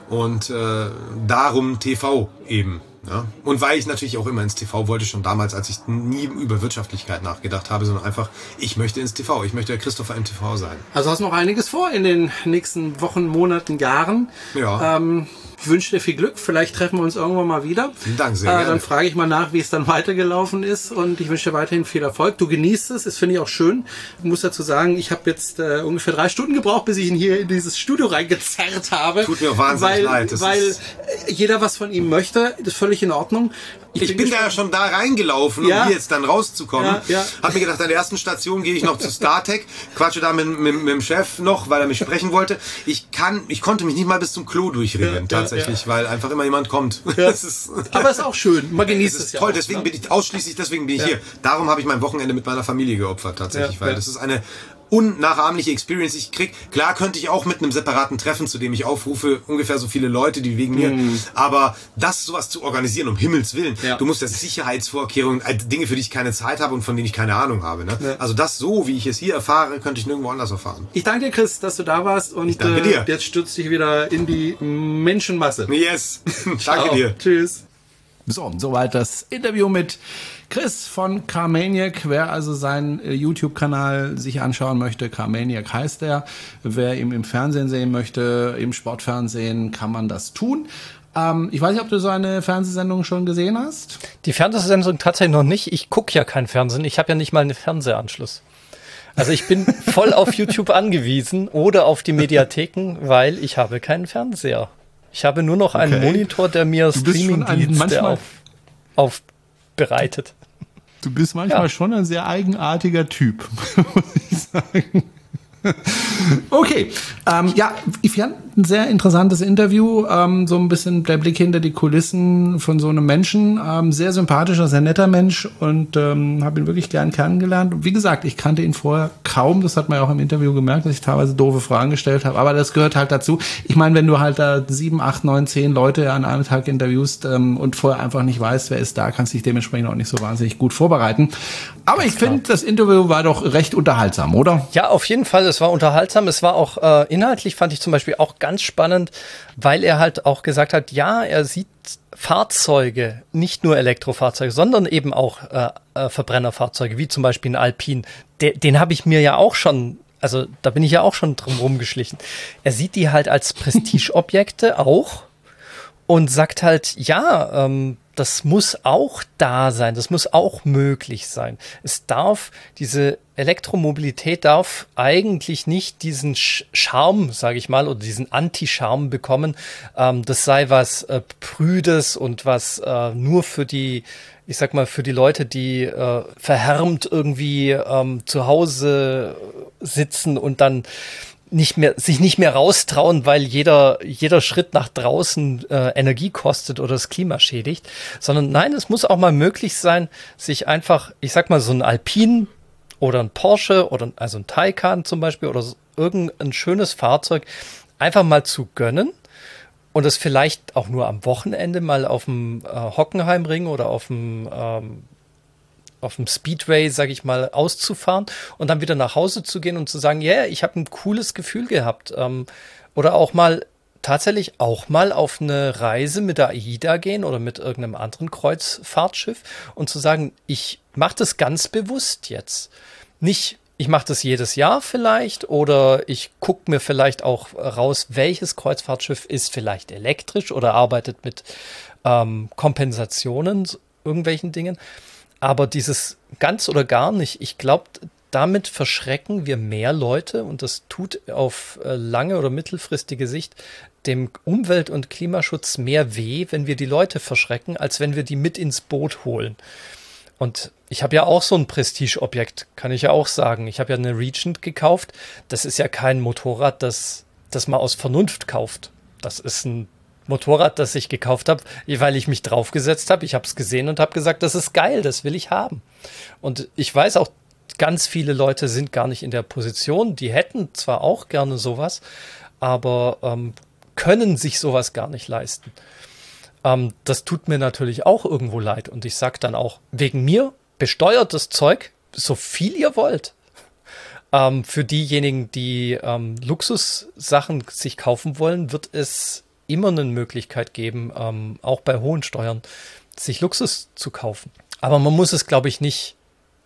Und äh, darum TV eben. Ja? Und weil ich natürlich auch immer ins TV wollte, schon damals, als ich nie über Wirtschaftlichkeit nachgedacht habe, sondern einfach, ich möchte ins TV, ich möchte der Christopher im TV sein. Also hast noch einiges vor in den nächsten Wochen, Monaten, Jahren. Ja. Ähm, ich wünsche dir viel Glück. Vielleicht treffen wir uns irgendwann mal wieder. Vielen Dank, sehr äh, gerne. Dann frage ich mal nach, wie es dann weitergelaufen ist. Und ich wünsche dir weiterhin viel Erfolg. Du genießt es. Das finde ich auch schön. Ich muss dazu sagen, ich habe jetzt äh, ungefähr drei Stunden gebraucht, bis ich ihn hier in dieses Studio reingezerrt habe. Tut mir wahnsinnig weil, leid. Das weil jeder was von ihm möchte. Das ist völlig in Ordnung. Ich bin da schon da reingelaufen, Ja. um hier jetzt dann rauszukommen. Ja, ja. Hab mir gedacht, an der ersten Station gehe ich noch zu StarTech, quatsche da mit, mit, mit dem Chef noch, weil er mich sprechen wollte. Ich kann, ich konnte mich nicht mal bis zum Klo durchringen, Ja, ja, tatsächlich, weil einfach immer jemand kommt. Ja. Ist, Aber ist auch schön. Man genießt es ist ja toll, auch, deswegen ne? bin ich ausschließlich deswegen bin ich hier. Darum habe ich mein Wochenende mit meiner Familie geopfert tatsächlich, Ja, weil ja. das ist eine unnachahmliche Experience. Ich krieg, klar könnte ich auch mit einem separaten Treffen, zu dem ich aufrufe, ungefähr so viele Leute, die wegen mir, aber das sowas zu organisieren, um Himmels Willen, Mhm. Ja. du musst das Sicherheitsvorkehrungen, äh, Dinge, für die ich keine Zeit habe und von denen ich keine Ahnung habe. Ne? Ja. Also das so, wie ich es hier erfahre, könnte ich nirgendwo anders erfahren. Ich danke dir, Chris, dass du da warst und danke dir. jetzt stürzt dich wieder in die Menschenmasse. Yes, danke Ciao. dir. Tschüss. So, soweit das Interview mit Chris von Carmaniac. Wer also seinen äh, YouTube-Kanal sich anschauen möchte, Carmaniac heißt er. Wer ihn im Fernsehen sehen möchte, im Sportfernsehen, kann man das tun. Ähm, ich weiß nicht, ob du seine Fernsehsendung schon gesehen hast. Die Fernsehsendung tatsächlich noch nicht. Ich gucke ja kein Fernsehen. Ich habe ja nicht mal einen Fernsehanschluss. Also ich bin voll auf YouTube angewiesen oder auf die Mediatheken, weil ich habe keinen Fernseher. Ich habe nur noch einen Okay. Monitor, der mir Streamingdienste auf, aufbereitet. Du bist manchmal Ja. schon ein sehr eigenartiger Typ, muss ich sagen. Okay, ähm, ja, ich fand ein sehr interessantes Interview, ähm, so ein bisschen der Blick hinter die Kulissen von so einem Menschen, ähm, sehr sympathischer, sehr netter Mensch und ähm, habe ihn wirklich gern kennengelernt. Und wie gesagt, ich kannte ihn vorher kaum, das hat man ja auch im Interview gemerkt, dass ich teilweise doofe Fragen gestellt habe, aber das gehört halt dazu. Ich meine, wenn du halt da sieben, acht, neun, zehn Leute an einem Tag interviewst ähm, und vorher einfach nicht weißt, wer ist da, kannst dich dementsprechend auch nicht so wahnsinnig gut vorbereiten. Aber ich finde, das Interview war doch recht unterhaltsam, oder? Ja, auf jeden Fall. Es war unterhaltsam. Es war auch äh, inhaltlich, fand ich zum Beispiel auch ganz spannend, weil er halt auch gesagt hat, ja, er sieht Fahrzeuge, nicht nur Elektrofahrzeuge, sondern eben auch äh, äh, Verbrennerfahrzeuge, wie zum Beispiel ein Alpin. De den habe ich mir ja auch schon, also da bin ich ja auch schon drum rumgeschlichen. Er sieht die halt als Prestigeobjekte auch und sagt halt, ja, ähm, das muss auch da sein, das muss auch möglich sein. Es darf, diese Elektromobilität darf eigentlich nicht diesen Charme, sage ich mal, oder diesen Anti-Charme bekommen. Ähm, das sei was äh, Prüdes und was äh, nur für die, ich sag mal, für die Leute, die äh, verhärmt irgendwie ähm, zu Hause sitzen und dann nicht mehr, sich nicht mehr raustrauen, weil jeder, jeder Schritt nach draußen äh, Energie kostet oder das Klima schädigt, sondern nein, es muss auch mal möglich sein, sich einfach, ich sag mal, so ein Alpin oder ein Porsche oder also ein Taycan zum Beispiel oder irgendein schönes Fahrzeug einfach mal zu gönnen und es vielleicht auch nur am Wochenende mal auf dem äh, Hockenheimring oder auf dem ähm, auf dem Speedway, sag ich mal, auszufahren und dann wieder nach Hause zu gehen und zu sagen, ja, yeah, ich habe ein cooles Gefühl gehabt. Ähm, oder auch mal tatsächlich auch mal auf eine Reise mit der AIDA gehen oder mit irgendeinem anderen Kreuzfahrtschiff und zu sagen, ich mache das ganz bewusst jetzt. Nicht, ich mache das jedes Jahr vielleicht oder ich gucke mir vielleicht auch raus, welches Kreuzfahrtschiff ist vielleicht elektrisch oder arbeitet mit ähm, Kompensationen, irgendwelchen Dingen. Aber dieses ganz oder gar nicht, ich glaube, damit verschrecken wir mehr Leute und das tut auf äh, lange oder mittelfristige Sicht dem Umwelt- und Klimaschutz mehr weh, wenn wir die Leute verschrecken, als wenn wir die mit ins Boot holen. Und ich habe ja auch so ein Prestigeobjekt, kann ich ja auch sagen. Ich habe ja eine Regent gekauft. Das ist ja kein Motorrad, das, das man aus Vernunft kauft. Das ist ein Motorrad, das ich gekauft habe, weil ich mich draufgesetzt habe. Ich habe es gesehen und habe gesagt, das ist geil, das will ich haben. Und ich weiß auch, ganz viele Leute sind gar nicht in der Position. Die hätten zwar auch gerne sowas, aber ähm, können sich sowas gar nicht leisten. Ähm, das tut mir natürlich auch irgendwo leid. Und ich sage dann auch, wegen mir besteuert das Zeug so viel ihr wollt. Ähm, für diejenigen, die ähm, Luxussachen sich kaufen wollen, wird es immer eine Möglichkeit geben, ähm, auch bei hohen Steuern, sich Luxus zu kaufen. Aber man muss es, glaube ich, nicht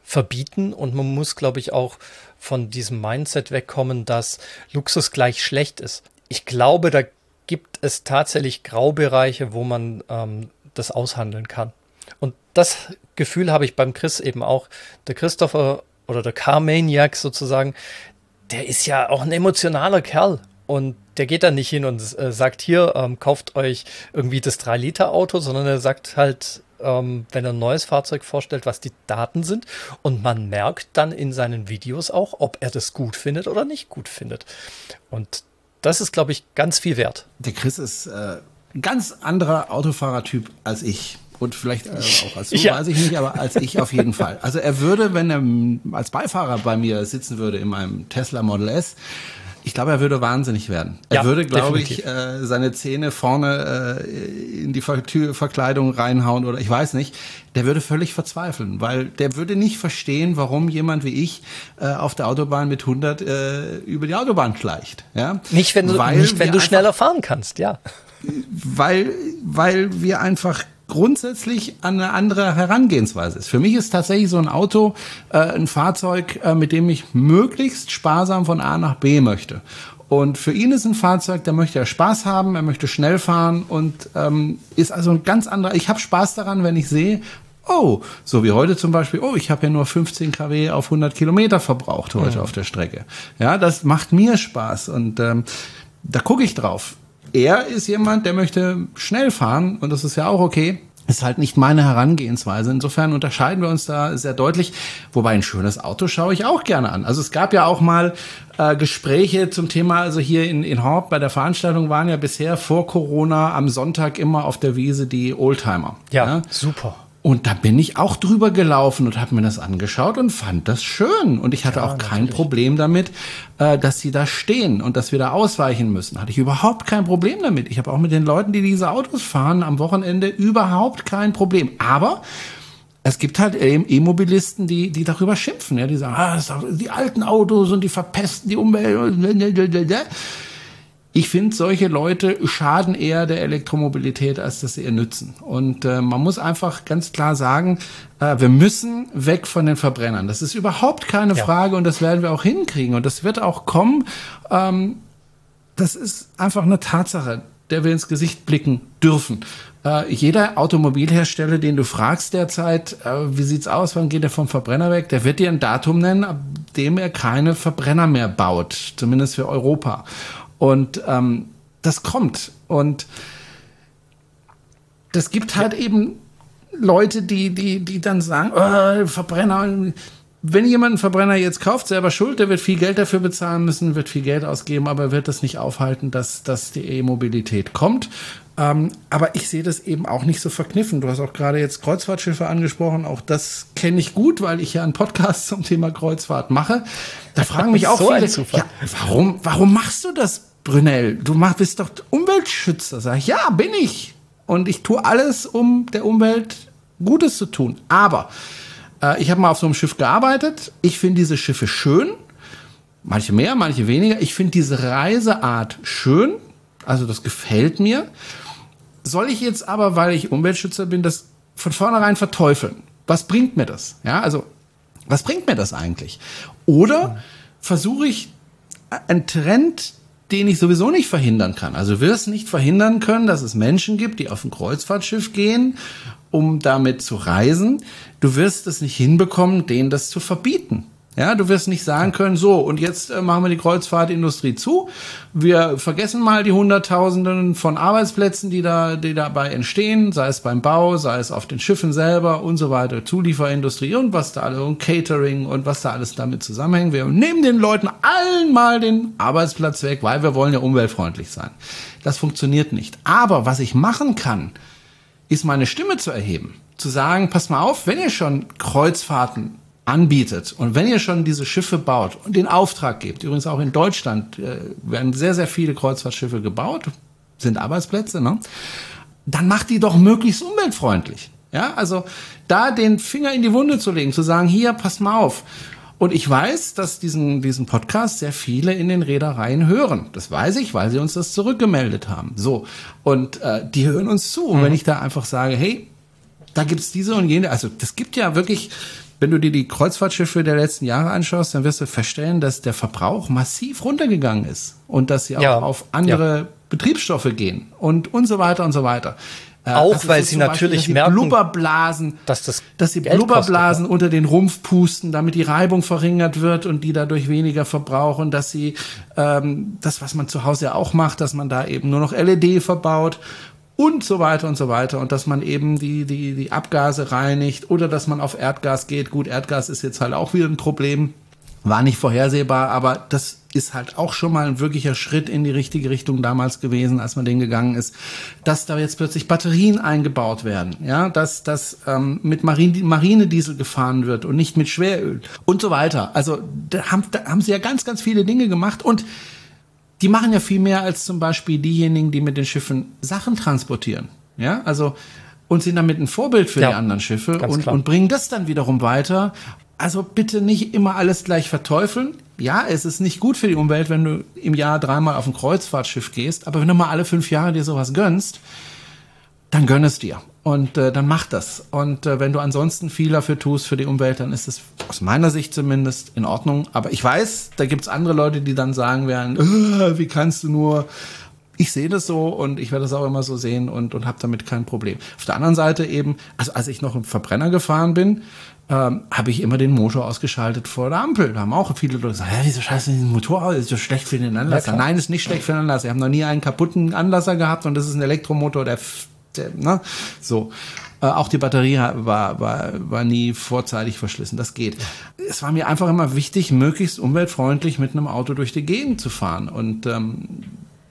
verbieten und man muss, glaube ich, auch von diesem Mindset wegkommen, dass Luxus gleich schlecht ist. Ich glaube, da gibt es tatsächlich Graubereiche, wo man ähm, das aushandeln kann. Und das Gefühl habe ich beim Chris eben auch. Der Christopher oder der Car-Maniac sozusagen, der ist ja auch ein emotionaler Kerl. Und der geht dann nicht hin und äh, sagt, hier, ähm, kauft euch irgendwie das 3-Liter-Auto, sondern er sagt halt, ähm, wenn er ein neues Fahrzeug vorstellt, was die Daten sind. Und man merkt dann in seinen Videos auch, ob er das gut findet oder nicht gut findet. Und das ist, glaube ich, ganz viel wert. Der Chris ist äh, ein ganz anderer Autofahrertyp als ich. Und vielleicht äh, auch als du, ja. weiß ich nicht, aber als ich auf jeden Fall. Also er würde, wenn er als Beifahrer bei mir sitzen würde in meinem Tesla Model S, ich glaube, er würde wahnsinnig werden. Er ja, würde, glaube ich, äh, seine Zähne vorne äh, in die Ver Verkleidung reinhauen oder ich weiß nicht. Der würde völlig verzweifeln, weil der würde nicht verstehen, warum jemand wie ich äh, auf der Autobahn mit 100 äh, über die Autobahn schleicht. Ja? Nicht, wenn du, nicht, wenn du schneller fahren kannst, ja. Weil, weil wir einfach grundsätzlich eine andere Herangehensweise ist. Für mich ist tatsächlich so ein Auto äh, ein Fahrzeug, äh, mit dem ich möglichst sparsam von A nach B möchte. Und für ihn ist ein Fahrzeug, da möchte er Spaß haben, er möchte schnell fahren und ähm, ist also ein ganz anderer. Ich habe Spaß daran, wenn ich sehe, oh, so wie heute zum Beispiel, oh, ich habe ja nur 15 kW auf 100 Kilometer verbraucht heute mhm. auf der Strecke. Ja, das macht mir Spaß und ähm, da gucke ich drauf er ist jemand, der möchte schnell fahren und das ist ja auch okay. Ist halt nicht meine Herangehensweise. Insofern unterscheiden wir uns da sehr deutlich. Wobei ein schönes Auto schaue ich auch gerne an. Also es gab ja auch mal äh, Gespräche zum Thema, also hier in, in Horb bei der Veranstaltung waren ja bisher vor Corona am Sonntag immer auf der Wiese die Oldtimer. Ja, ja? super. Und da bin ich auch drüber gelaufen und habe mir das angeschaut und fand das schön. Und ich hatte ja, auch kein natürlich. Problem damit, äh, dass sie da stehen und dass wir da ausweichen müssen. Hatte ich überhaupt kein Problem damit. Ich habe auch mit den Leuten, die diese Autos fahren, am Wochenende überhaupt kein Problem. Aber es gibt halt E-Mobilisten, die, die darüber schimpfen. Ja, die sagen, ah, die alten Autos und die verpesten die Umwelt. Ich finde, solche Leute schaden eher der Elektromobilität, als dass sie ihr nützen. Und äh, man muss einfach ganz klar sagen, äh, wir müssen weg von den Verbrennern. Das ist überhaupt keine ja. Frage und das werden wir auch hinkriegen. Und das wird auch kommen. Ähm, das ist einfach eine Tatsache, der wir ins Gesicht blicken dürfen. Äh, jeder Automobilhersteller, den du fragst derzeit, äh, wie sieht's aus, wann geht er vom Verbrenner weg, der wird dir ein Datum nennen, ab dem er keine Verbrenner mehr baut, zumindest für Europa. Und ähm, das kommt. Und das gibt halt eben Leute, die, die, die dann sagen, oh, Verbrenner, wenn jemand einen Verbrenner jetzt kauft, selber schuld, der wird viel Geld dafür bezahlen müssen, wird viel Geld ausgeben, aber wird das nicht aufhalten, dass, dass die E-Mobilität kommt. Ähm, aber ich sehe das eben auch nicht so verkniffen. Du hast auch gerade jetzt Kreuzfahrtschiffe angesprochen. Auch das kenne ich gut, weil ich ja einen Podcast zum Thema Kreuzfahrt mache. Da fragen mich auch so viele, ja, warum, warum machst du das, Brunel? Du mach, bist doch Umweltschützer. Sag ich, ja, bin ich. Und ich tue alles, um der Umwelt Gutes zu tun. Aber äh, ich habe mal auf so einem Schiff gearbeitet. Ich finde diese Schiffe schön. Manche mehr, manche weniger. Ich finde diese Reiseart schön. Also das gefällt mir. Soll ich jetzt aber, weil ich Umweltschützer bin, das von vornherein verteufeln? Was bringt mir das? Ja, also was bringt mir das eigentlich? Oder versuche ich einen Trend, den ich sowieso nicht verhindern kann. Also wirst nicht verhindern können, dass es Menschen gibt, die auf ein Kreuzfahrtschiff gehen, um damit zu reisen. Du wirst es nicht hinbekommen, denen das zu verbieten. Ja, du wirst nicht sagen können, so, und jetzt äh, machen wir die Kreuzfahrtindustrie zu. Wir vergessen mal die Hunderttausenden von Arbeitsplätzen, die da, die dabei entstehen, sei es beim Bau, sei es auf den Schiffen selber und so weiter, Zulieferindustrie und was da alle, und Catering und was da alles damit zusammenhängt. Wir nehmen den Leuten allen mal den Arbeitsplatz weg, weil wir wollen ja umweltfreundlich sein. Das funktioniert nicht. Aber was ich machen kann, ist meine Stimme zu erheben. Zu sagen, pass mal auf, wenn ihr schon Kreuzfahrten anbietet und wenn ihr schon diese Schiffe baut und den Auftrag gebt, übrigens auch in Deutschland äh, werden sehr, sehr viele Kreuzfahrtschiffe gebaut, sind Arbeitsplätze, ne? dann macht die doch möglichst umweltfreundlich. Ja, also da den Finger in die Wunde zu legen, zu sagen, hier, pass mal auf. Und ich weiß, dass diesen, diesen Podcast sehr viele in den Reedereien hören. Das weiß ich, weil sie uns das zurückgemeldet haben. So. Und äh, die hören uns zu. Und mhm. wenn ich da einfach sage, hey, da gibt's diese und jene, also das gibt ja wirklich, wenn du dir die Kreuzfahrtschiffe der letzten Jahre anschaust, dann wirst du feststellen, dass der Verbrauch massiv runtergegangen ist und dass sie auch ja. auf andere ja. Betriebsstoffe gehen und und so weiter und so weiter. Äh, auch also weil sie natürlich Beispiel, merken, Blubberblasen, dass das dass sie Geld Blubberblasen kostet, unter den Rumpf pusten, damit die Reibung verringert wird und die dadurch weniger verbrauchen, dass sie ähm, das, was man zu Hause ja auch macht, dass man da eben nur noch LED verbaut und so weiter und so weiter und dass man eben die die die Abgase reinigt oder dass man auf Erdgas geht. Gut, Erdgas ist jetzt halt auch wieder ein Problem war nicht vorhersehbar, aber das ist halt auch schon mal ein wirklicher Schritt in die richtige Richtung damals gewesen, als man den gegangen ist, dass da jetzt plötzlich Batterien eingebaut werden, ja, dass das ähm, mit Marine, Marinediesel gefahren wird und nicht mit Schweröl und so weiter. Also da haben, da haben sie ja ganz, ganz viele Dinge gemacht und die machen ja viel mehr als zum Beispiel diejenigen, die mit den Schiffen Sachen transportieren, ja, also und sind damit ein Vorbild für ja, die anderen Schiffe und, und bringen das dann wiederum weiter. Also bitte nicht immer alles gleich verteufeln. Ja, es ist nicht gut für die Umwelt, wenn du im Jahr dreimal auf ein Kreuzfahrtschiff gehst, aber wenn du mal alle fünf Jahre dir sowas gönnst, dann gönn es dir und äh, dann mach das. Und äh, wenn du ansonsten viel dafür tust für die Umwelt, dann ist es aus meiner Sicht zumindest in Ordnung. Aber ich weiß, da gibt's andere Leute, die dann sagen werden, äh, wie kannst du nur ich sehe das so und ich werde das auch immer so sehen und, und habe damit kein Problem. Auf der anderen Seite eben, also als ich noch im Verbrenner gefahren bin, ähm, habe ich immer den Motor ausgeschaltet vor der Ampel. Da haben auch viele Leute gesagt, wieso scheiße den Motor aus? Ist so schlecht für den Anlasser. Ja, Nein, ist nicht schlecht für den Anlasser. Wir haben noch nie einen kaputten Anlasser gehabt und das ist ein Elektromotor, der ne, so. Äh, auch die Batterie war, war, war nie vorzeitig verschlissen. Das geht. Es war mir einfach immer wichtig, möglichst umweltfreundlich mit einem Auto durch die Gegend zu fahren. Und ähm,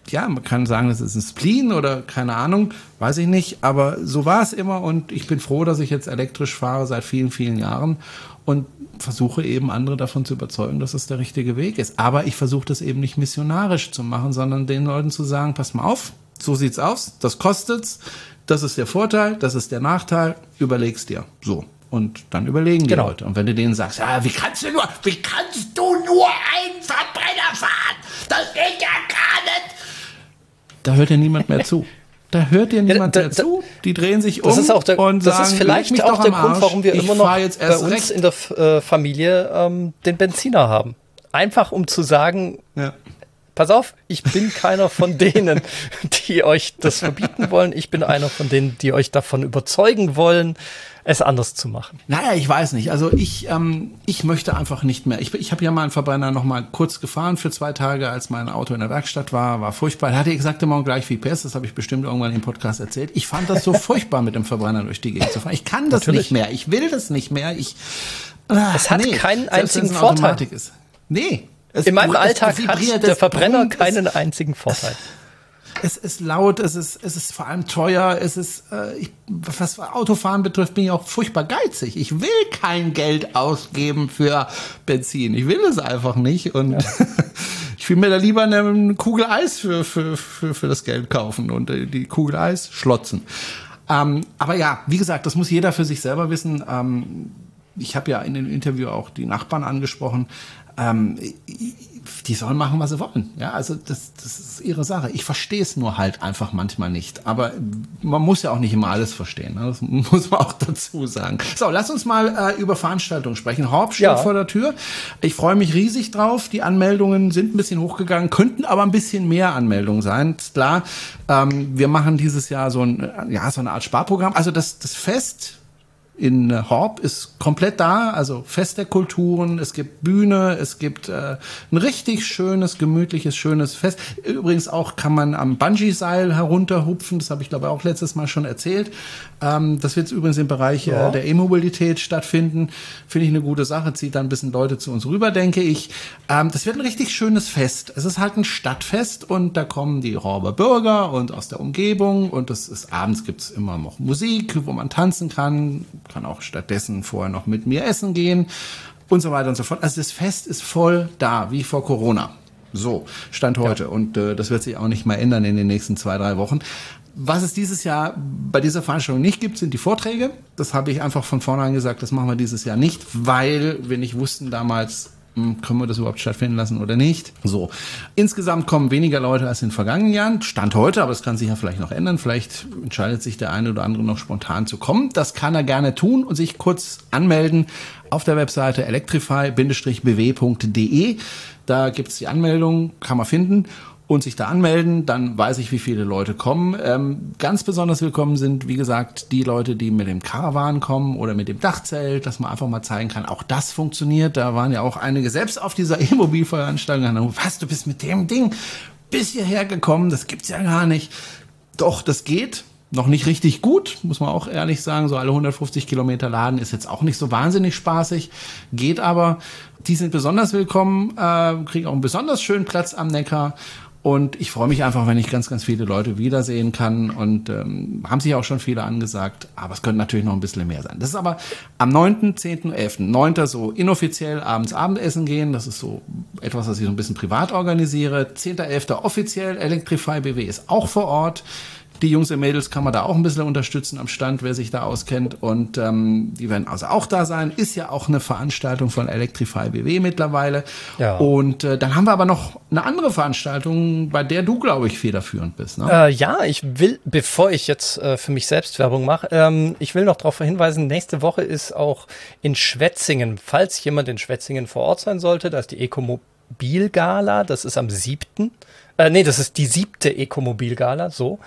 ja, man kann sagen, das ist ein Spleen oder keine Ahnung, weiß ich nicht, aber so war es immer und ich bin froh, dass ich jetzt elektrisch fahre seit vielen, vielen Jahren und versuche eben andere davon zu überzeugen, dass es der richtige Weg ist. Aber ich versuche das eben nicht missionarisch zu machen, sondern den Leuten zu sagen, pass mal auf, so sieht's aus, das kostet's, das ist der Vorteil, das ist der Nachteil, überleg's dir. So. Und dann überlegen die genau. Leute. Und wenn du denen sagst, ja, wie kannst du nur, wie kannst du nur einen Verbrenner fahren? Das geht ja gar nicht da hört ja niemand mehr zu. Da hört dir niemand ja, da, mehr zu. Die drehen sich um der, und das sagen, ist vielleicht auch der Grund, warum wir immer noch bei uns recht. in der äh, Familie ähm, den Benziner haben. Einfach um zu sagen, ja. Pass auf, ich bin keiner von denen, die euch das verbieten wollen. Ich bin einer von denen, die euch davon überzeugen wollen, es anders zu machen? Naja, ich weiß nicht. Also ich, ähm, ich möchte einfach nicht mehr. Ich, ich habe ja mal einen Verbrenner noch mal kurz gefahren für zwei Tage, als mein Auto in der Werkstatt war. War furchtbar. Er hatte exakt immer gleich wie PS. Das habe ich bestimmt irgendwann im Podcast erzählt. Ich fand das so furchtbar, mit dem Verbrenner durch die Gegend zu fahren. Ich kann das Natürlich. nicht mehr. Ich will das nicht mehr. Ich. Ah, es hat nee, keinen einzigen Vorteil. Ist. Nee. Es, in meinem Alltag hat der Verbrenner keinen einzigen Vorteil es ist laut, es ist, es ist vor allem teuer, es ist, äh, ich, was Autofahren betrifft, bin ich auch furchtbar geizig. Ich will kein Geld ausgeben für Benzin. Ich will es einfach nicht und ja. ich will mir da lieber eine Kugel Eis für, für, für, für das Geld kaufen und äh, die Kugel Eis schlotzen. Ähm, aber ja, wie gesagt, das muss jeder für sich selber wissen. Ähm, ich habe ja in dem Interview auch die Nachbarn angesprochen. Ähm, die sollen machen, was sie wollen. Ja, also das, das ist ihre Sache. Ich verstehe es nur halt einfach manchmal nicht. Aber man muss ja auch nicht immer alles verstehen. Ne? Das muss man auch dazu sagen. So, lass uns mal äh, über Veranstaltungen sprechen. Horb steht ja. vor der Tür. Ich freue mich riesig drauf. Die Anmeldungen sind ein bisschen hochgegangen, könnten aber ein bisschen mehr Anmeldungen sein. Ist klar. Ähm, wir machen dieses Jahr so ein, ja, so eine Art Sparprogramm. Also das, das Fest in Horb ist komplett da, also Fest der Kulturen, es gibt Bühne, es gibt äh, ein richtig schönes, gemütliches, schönes Fest. Übrigens auch kann man am Bungee-Seil herunterhupfen, das habe ich glaube auch letztes Mal schon erzählt. Ähm, das wird übrigens im Bereich äh, ja. äh, der E-Mobilität stattfinden. Finde ich eine gute Sache, zieht dann ein bisschen Leute zu uns rüber, denke ich. Ähm, das wird ein richtig schönes Fest. Es ist halt ein Stadtfest und da kommen die Horber Bürger und aus der Umgebung und das ist abends gibt's immer noch Musik, wo man tanzen kann kann auch stattdessen vorher noch mit mir essen gehen und so weiter und so fort. Also das Fest ist voll da, wie vor Corona. So, Stand heute. Ja. Und äh, das wird sich auch nicht mehr ändern in den nächsten zwei, drei Wochen. Was es dieses Jahr bei dieser Veranstaltung nicht gibt, sind die Vorträge. Das habe ich einfach von vornherein gesagt, das machen wir dieses Jahr nicht, weil wir nicht wussten damals, können wir das überhaupt stattfinden lassen oder nicht. So. Insgesamt kommen weniger Leute als in den vergangenen Jahren. Stand heute, aber das kann sich ja vielleicht noch ändern. Vielleicht entscheidet sich der eine oder andere noch spontan zu kommen. Das kann er gerne tun und sich kurz anmelden auf der Webseite electrify-bw.de. Da gibt's die Anmeldung, kann man finden und sich da anmelden, dann weiß ich, wie viele Leute kommen. Ähm, ganz besonders willkommen sind, wie gesagt, die Leute, die mit dem Caravan kommen oder mit dem Dachzelt, dass man einfach mal zeigen kann, auch das funktioniert. Da waren ja auch einige selbst auf dieser E-Mobilveranstaltung. Was, du bist mit dem Ding bis hierher gekommen? Das gibt's ja gar nicht. Doch, das geht. Noch nicht richtig gut, muss man auch ehrlich sagen. So alle 150 Kilometer laden ist jetzt auch nicht so wahnsinnig spaßig. Geht aber. Die sind besonders willkommen, äh, kriegen auch einen besonders schönen Platz am Neckar und ich freue mich einfach, wenn ich ganz, ganz viele Leute wiedersehen kann. Und ähm, haben sich auch schon viele angesagt, aber es könnte natürlich noch ein bisschen mehr sein. Das ist aber am 9., 10., 11. 9. so inoffiziell abends Abendessen gehen. Das ist so etwas, was ich so ein bisschen privat organisiere. 10., 11. offiziell. Electrify BW ist auch vor Ort. Die Jungs und Mädels kann man da auch ein bisschen unterstützen am Stand, wer sich da auskennt. Und ähm, die werden also auch da sein. Ist ja auch eine Veranstaltung von Electrify BW mittlerweile. Ja. Und äh, dann haben wir aber noch eine andere Veranstaltung, bei der du, glaube ich, federführend bist. Ne? Äh, ja, ich will, bevor ich jetzt äh, für mich selbst Werbung mache, ähm, ich will noch darauf hinweisen, nächste Woche ist auch in Schwetzingen, falls jemand in Schwetzingen vor Ort sein sollte, da ist die Ecomobil-Gala, das ist am 7. Äh, nee, das ist die siebte Ecomobil-Gala, so.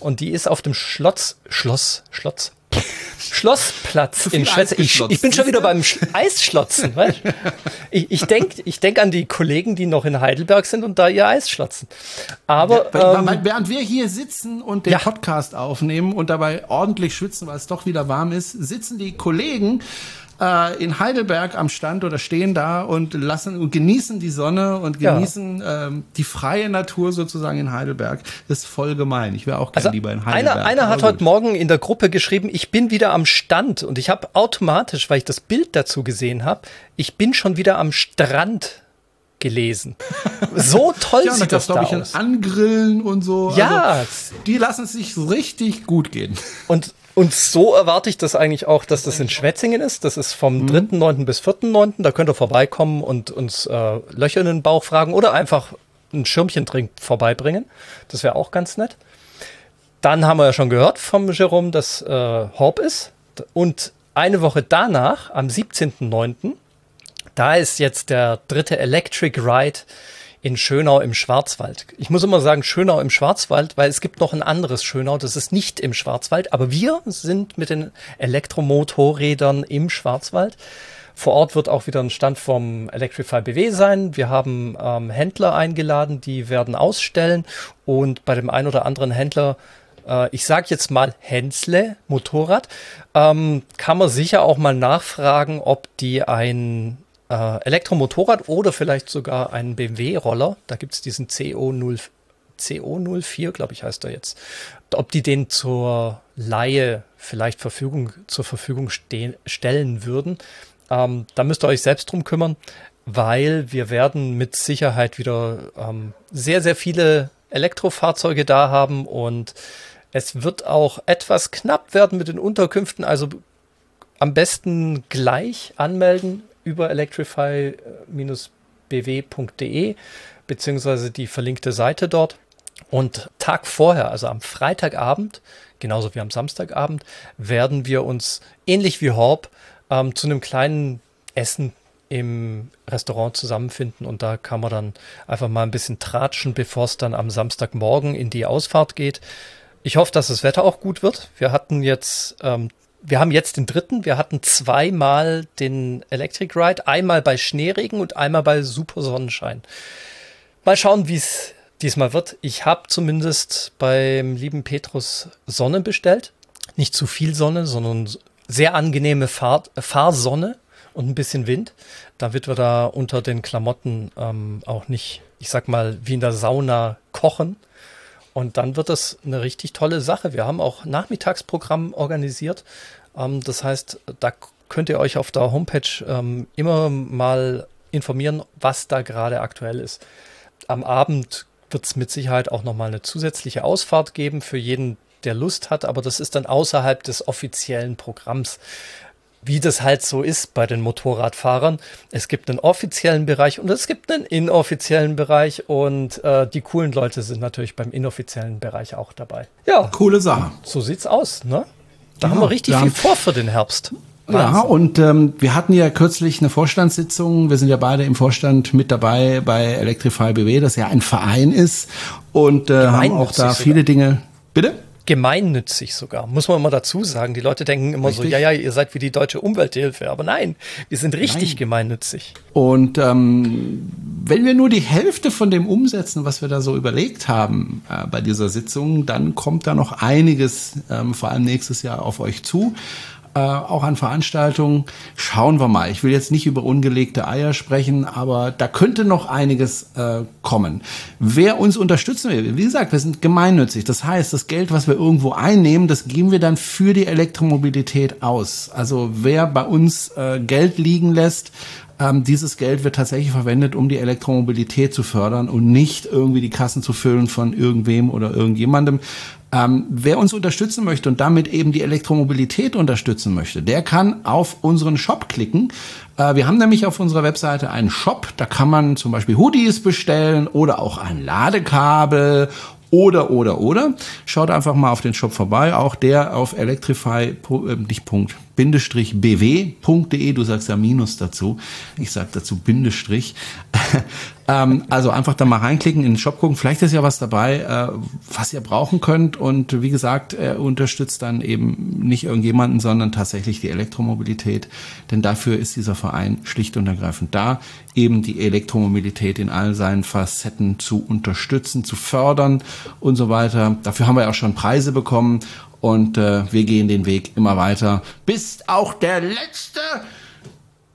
Und die ist auf dem Schlotz, Schloss, Schlotz, Schlossplatz in Schweiz. Ich, ich, bin schon wieder beim Sch Eisschlotzen. weißt? Ich, ich denke ich denk an die Kollegen, die noch in Heidelberg sind und da ihr Eis schlotzen. Aber ja, ähm, während wir hier sitzen und den ja. Podcast aufnehmen und dabei ordentlich schwitzen, weil es doch wieder warm ist, sitzen die Kollegen äh, in Heidelberg am Stand oder stehen da und lassen und genießen die Sonne und genießen ja. ähm, die freie Natur sozusagen in Heidelberg. Das ist voll gemein. Ich wäre auch gerne also lieber in Heidelberg. Einer, einer hat heute Morgen in der Gruppe geschrieben, ich bin wieder am Stand und ich habe automatisch, weil ich das Bild dazu gesehen habe, ich bin schon wieder am Strand gelesen. So toll ja, sieht das, das da aus. Angrillen und so. Ja. Also, die lassen es sich richtig gut gehen. Und und so erwarte ich das eigentlich auch, dass das in Schwetzingen ist. Das ist vom mhm. 3.9. bis 4.9. Da könnt ihr vorbeikommen und uns äh, Löcher in den Bauch fragen oder einfach ein Schirmchentrink vorbeibringen. Das wäre auch ganz nett. Dann haben wir ja schon gehört vom Jerome, dass äh, Horb ist. Und eine Woche danach, am 17.9., da ist jetzt der dritte Electric Ride in Schönau im Schwarzwald. Ich muss immer sagen Schönau im Schwarzwald, weil es gibt noch ein anderes Schönau, das ist nicht im Schwarzwald, aber wir sind mit den Elektromotorrädern im Schwarzwald. Vor Ort wird auch wieder ein Stand vom Electrify BW sein. Wir haben ähm, Händler eingeladen, die werden ausstellen und bei dem einen oder anderen Händler äh, ich sage jetzt mal Hensle Motorrad, ähm, kann man sicher auch mal nachfragen, ob die ein äh, Elektromotorrad oder vielleicht sogar einen BMW-Roller. Da gibt es diesen CO0, CO04, glaube ich, heißt er jetzt. Ob die den zur Laie vielleicht Verfügung, zur Verfügung stehen, stellen würden, ähm, da müsst ihr euch selbst drum kümmern, weil wir werden mit Sicherheit wieder ähm, sehr, sehr viele Elektrofahrzeuge da haben und es wird auch etwas knapp werden mit den Unterkünften, also am besten gleich anmelden über electrify-bw.de beziehungsweise die verlinkte Seite dort. Und Tag vorher, also am Freitagabend, genauso wie am Samstagabend, werden wir uns ähnlich wie Horb ähm, zu einem kleinen Essen im Restaurant zusammenfinden und da kann man dann einfach mal ein bisschen tratschen, bevor es dann am Samstagmorgen in die Ausfahrt geht. Ich hoffe, dass das Wetter auch gut wird. Wir hatten jetzt ähm, wir haben jetzt den dritten. Wir hatten zweimal den Electric Ride. Einmal bei Schneeregen und einmal bei super Sonnenschein. Mal schauen, wie es diesmal wird. Ich habe zumindest beim lieben Petrus Sonne bestellt. Nicht zu viel Sonne, sondern sehr angenehme Fahr Fahrsonne und ein bisschen Wind. Damit wir da unter den Klamotten ähm, auch nicht, ich sag mal, wie in der Sauna kochen. Und dann wird das eine richtig tolle Sache. Wir haben auch Nachmittagsprogramm organisiert. Ähm, das heißt, da könnt ihr euch auf der Homepage ähm, immer mal informieren, was da gerade aktuell ist. Am Abend wird es mit Sicherheit auch nochmal eine zusätzliche Ausfahrt geben für jeden, der Lust hat, aber das ist dann außerhalb des offiziellen Programms wie das halt so ist bei den Motorradfahrern. Es gibt einen offiziellen Bereich und es gibt einen inoffiziellen Bereich und äh, die coolen Leute sind natürlich beim inoffiziellen Bereich auch dabei. Ja, coole Sache. So sieht's aus, ne? Da ja, haben wir richtig viel vor für den Herbst. Wahnsinn. Ja, und ähm, wir hatten ja kürzlich eine Vorstandssitzung. Wir sind ja beide im Vorstand mit dabei bei Electrify BW, das ja ein Verein ist und äh, haben auch da viele sogar. Dinge. Bitte? Gemeinnützig sogar, muss man immer dazu sagen. Die Leute denken immer richtig. so, ja, ja, ihr seid wie die deutsche Umwelthilfe, aber nein, wir sind richtig nein. gemeinnützig. Und ähm, wenn wir nur die Hälfte von dem umsetzen, was wir da so überlegt haben äh, bei dieser Sitzung, dann kommt da noch einiges, ähm, vor allem nächstes Jahr, auf euch zu äh, auch an Veranstaltungen. Schauen wir mal. Ich will jetzt nicht über ungelegte Eier sprechen, aber da könnte noch einiges äh, kommen. Wer uns unterstützen will, wie gesagt, wir sind gemeinnützig. Das heißt, das Geld, was wir irgendwo einnehmen, das geben wir dann für die Elektromobilität aus. Also wer bei uns äh, Geld liegen lässt, ähm, dieses Geld wird tatsächlich verwendet, um die Elektromobilität zu fördern und nicht irgendwie die Kassen zu füllen von irgendwem oder irgendjemandem. Ähm, wer uns unterstützen möchte und damit eben die Elektromobilität unterstützen möchte, der kann auf unseren Shop klicken. Äh, wir haben nämlich auf unserer Webseite einen Shop, da kann man zum Beispiel Hoodies bestellen oder auch ein Ladekabel oder, oder, oder. Schaut einfach mal auf den Shop vorbei. Auch der auf electrify, äh, bw.de. Du sagst ja Minus dazu. Ich sag dazu Bindestrich. ähm, also einfach da mal reinklicken, in den Shop gucken. Vielleicht ist ja was dabei, äh, was ihr brauchen könnt. Und wie gesagt, er unterstützt dann eben nicht irgendjemanden, sondern tatsächlich die Elektromobilität. Denn dafür ist dieser Verein schlicht und ergreifend da, eben die Elektromobilität in all seinen Facetten zu unterstützen, zu fördern und so weiter. Dafür haben wir auch schon Preise bekommen und äh, wir gehen den Weg immer weiter, bis auch der letzte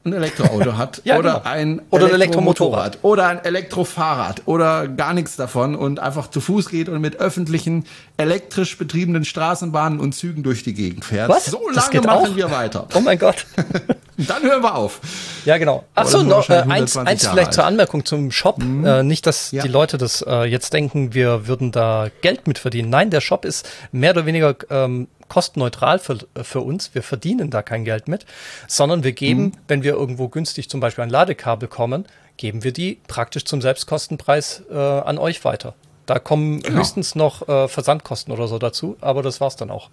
ein Elektroauto hat ja, oder genau. ein oder Elektromotorrad oder ein Elektrofahrrad oder gar nichts davon und einfach zu Fuß geht und mit öffentlichen elektrisch betriebenen Straßenbahnen und Zügen durch die Gegend fährt. Was? So lange machen auch? wir weiter. Oh mein Gott. Dann hören wir auf. Ja, genau. Achso, noch äh, eins, eins vielleicht alt. zur Anmerkung zum Shop. Mhm. Äh, nicht, dass ja. die Leute das äh, jetzt denken, wir würden da Geld mit verdienen. Nein, der Shop ist mehr oder weniger ähm, kostenneutral für, für uns. Wir verdienen da kein Geld mit, sondern wir geben, mhm. wenn wir irgendwo günstig zum Beispiel ein Ladekabel kommen, geben wir die praktisch zum Selbstkostenpreis äh, an euch weiter. Da kommen genau. höchstens noch äh, Versandkosten oder so dazu, aber das war's dann auch.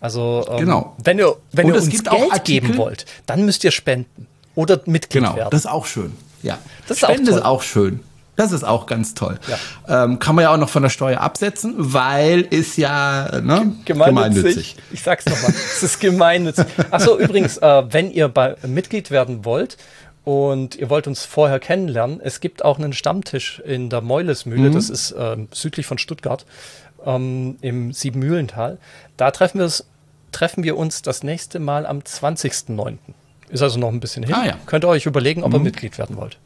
Also ähm, genau. wenn ihr, wenn ihr uns Geld geben wollt, dann müsst ihr spenden oder Mitglied genau, werden. Das ist auch schön. Ja, das Spende ist auch schön. Das ist auch ganz toll. Ja. Ähm, kann man ja auch noch von der Steuer absetzen, weil ist ja ne, gemeinnützig. gemeinnützig. Ich sag's nochmal, es ist gemeinnützig. Achso, übrigens, äh, wenn ihr bei, Mitglied werden wollt und ihr wollt uns vorher kennenlernen, es gibt auch einen Stammtisch in der Meulesmühle, mhm. das ist äh, südlich von Stuttgart, ähm, im Siebenmühlental. Da treffen wir, treffen wir uns das nächste Mal am 20.09. Ist also noch ein bisschen hin. Ah, ja. Könnt ihr euch überlegen, ob mhm. ihr Mitglied werden wollt.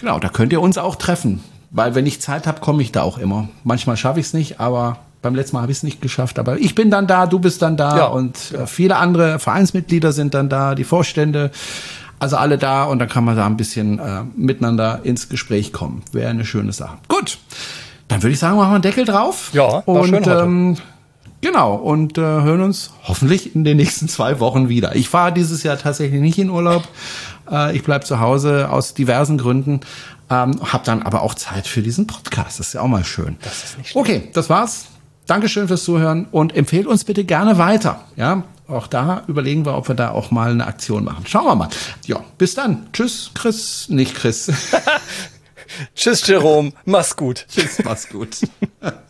Genau, da könnt ihr uns auch treffen. Weil wenn ich Zeit habe, komme ich da auch immer. Manchmal schaffe ich es nicht, aber beim letzten Mal habe ich es nicht geschafft. Aber ich bin dann da, du bist dann da ja. und äh, viele andere Vereinsmitglieder sind dann da, die Vorstände. Also alle da und dann kann man da ein bisschen äh, miteinander ins Gespräch kommen. Wäre eine schöne Sache. Gut, dann würde ich sagen, machen wir einen Deckel drauf. Ja, war und schön heute. Ähm, Genau, und äh, hören uns hoffentlich in den nächsten zwei Wochen wieder. Ich fahre dieses Jahr tatsächlich nicht in Urlaub. Äh, ich bleib zu Hause aus diversen Gründen. Ähm, hab dann aber auch Zeit für diesen Podcast. Das ist ja auch mal schön. Das ist nicht schlimm. Okay, das war's. Dankeschön fürs Zuhören und empfehlt uns bitte gerne weiter. Ja, auch da überlegen wir, ob wir da auch mal eine Aktion machen. Schauen wir mal. Ja, bis dann. Tschüss, Chris. Nicht Chris. Tschüss, Jerome. Mach's gut. Tschüss, mach's gut.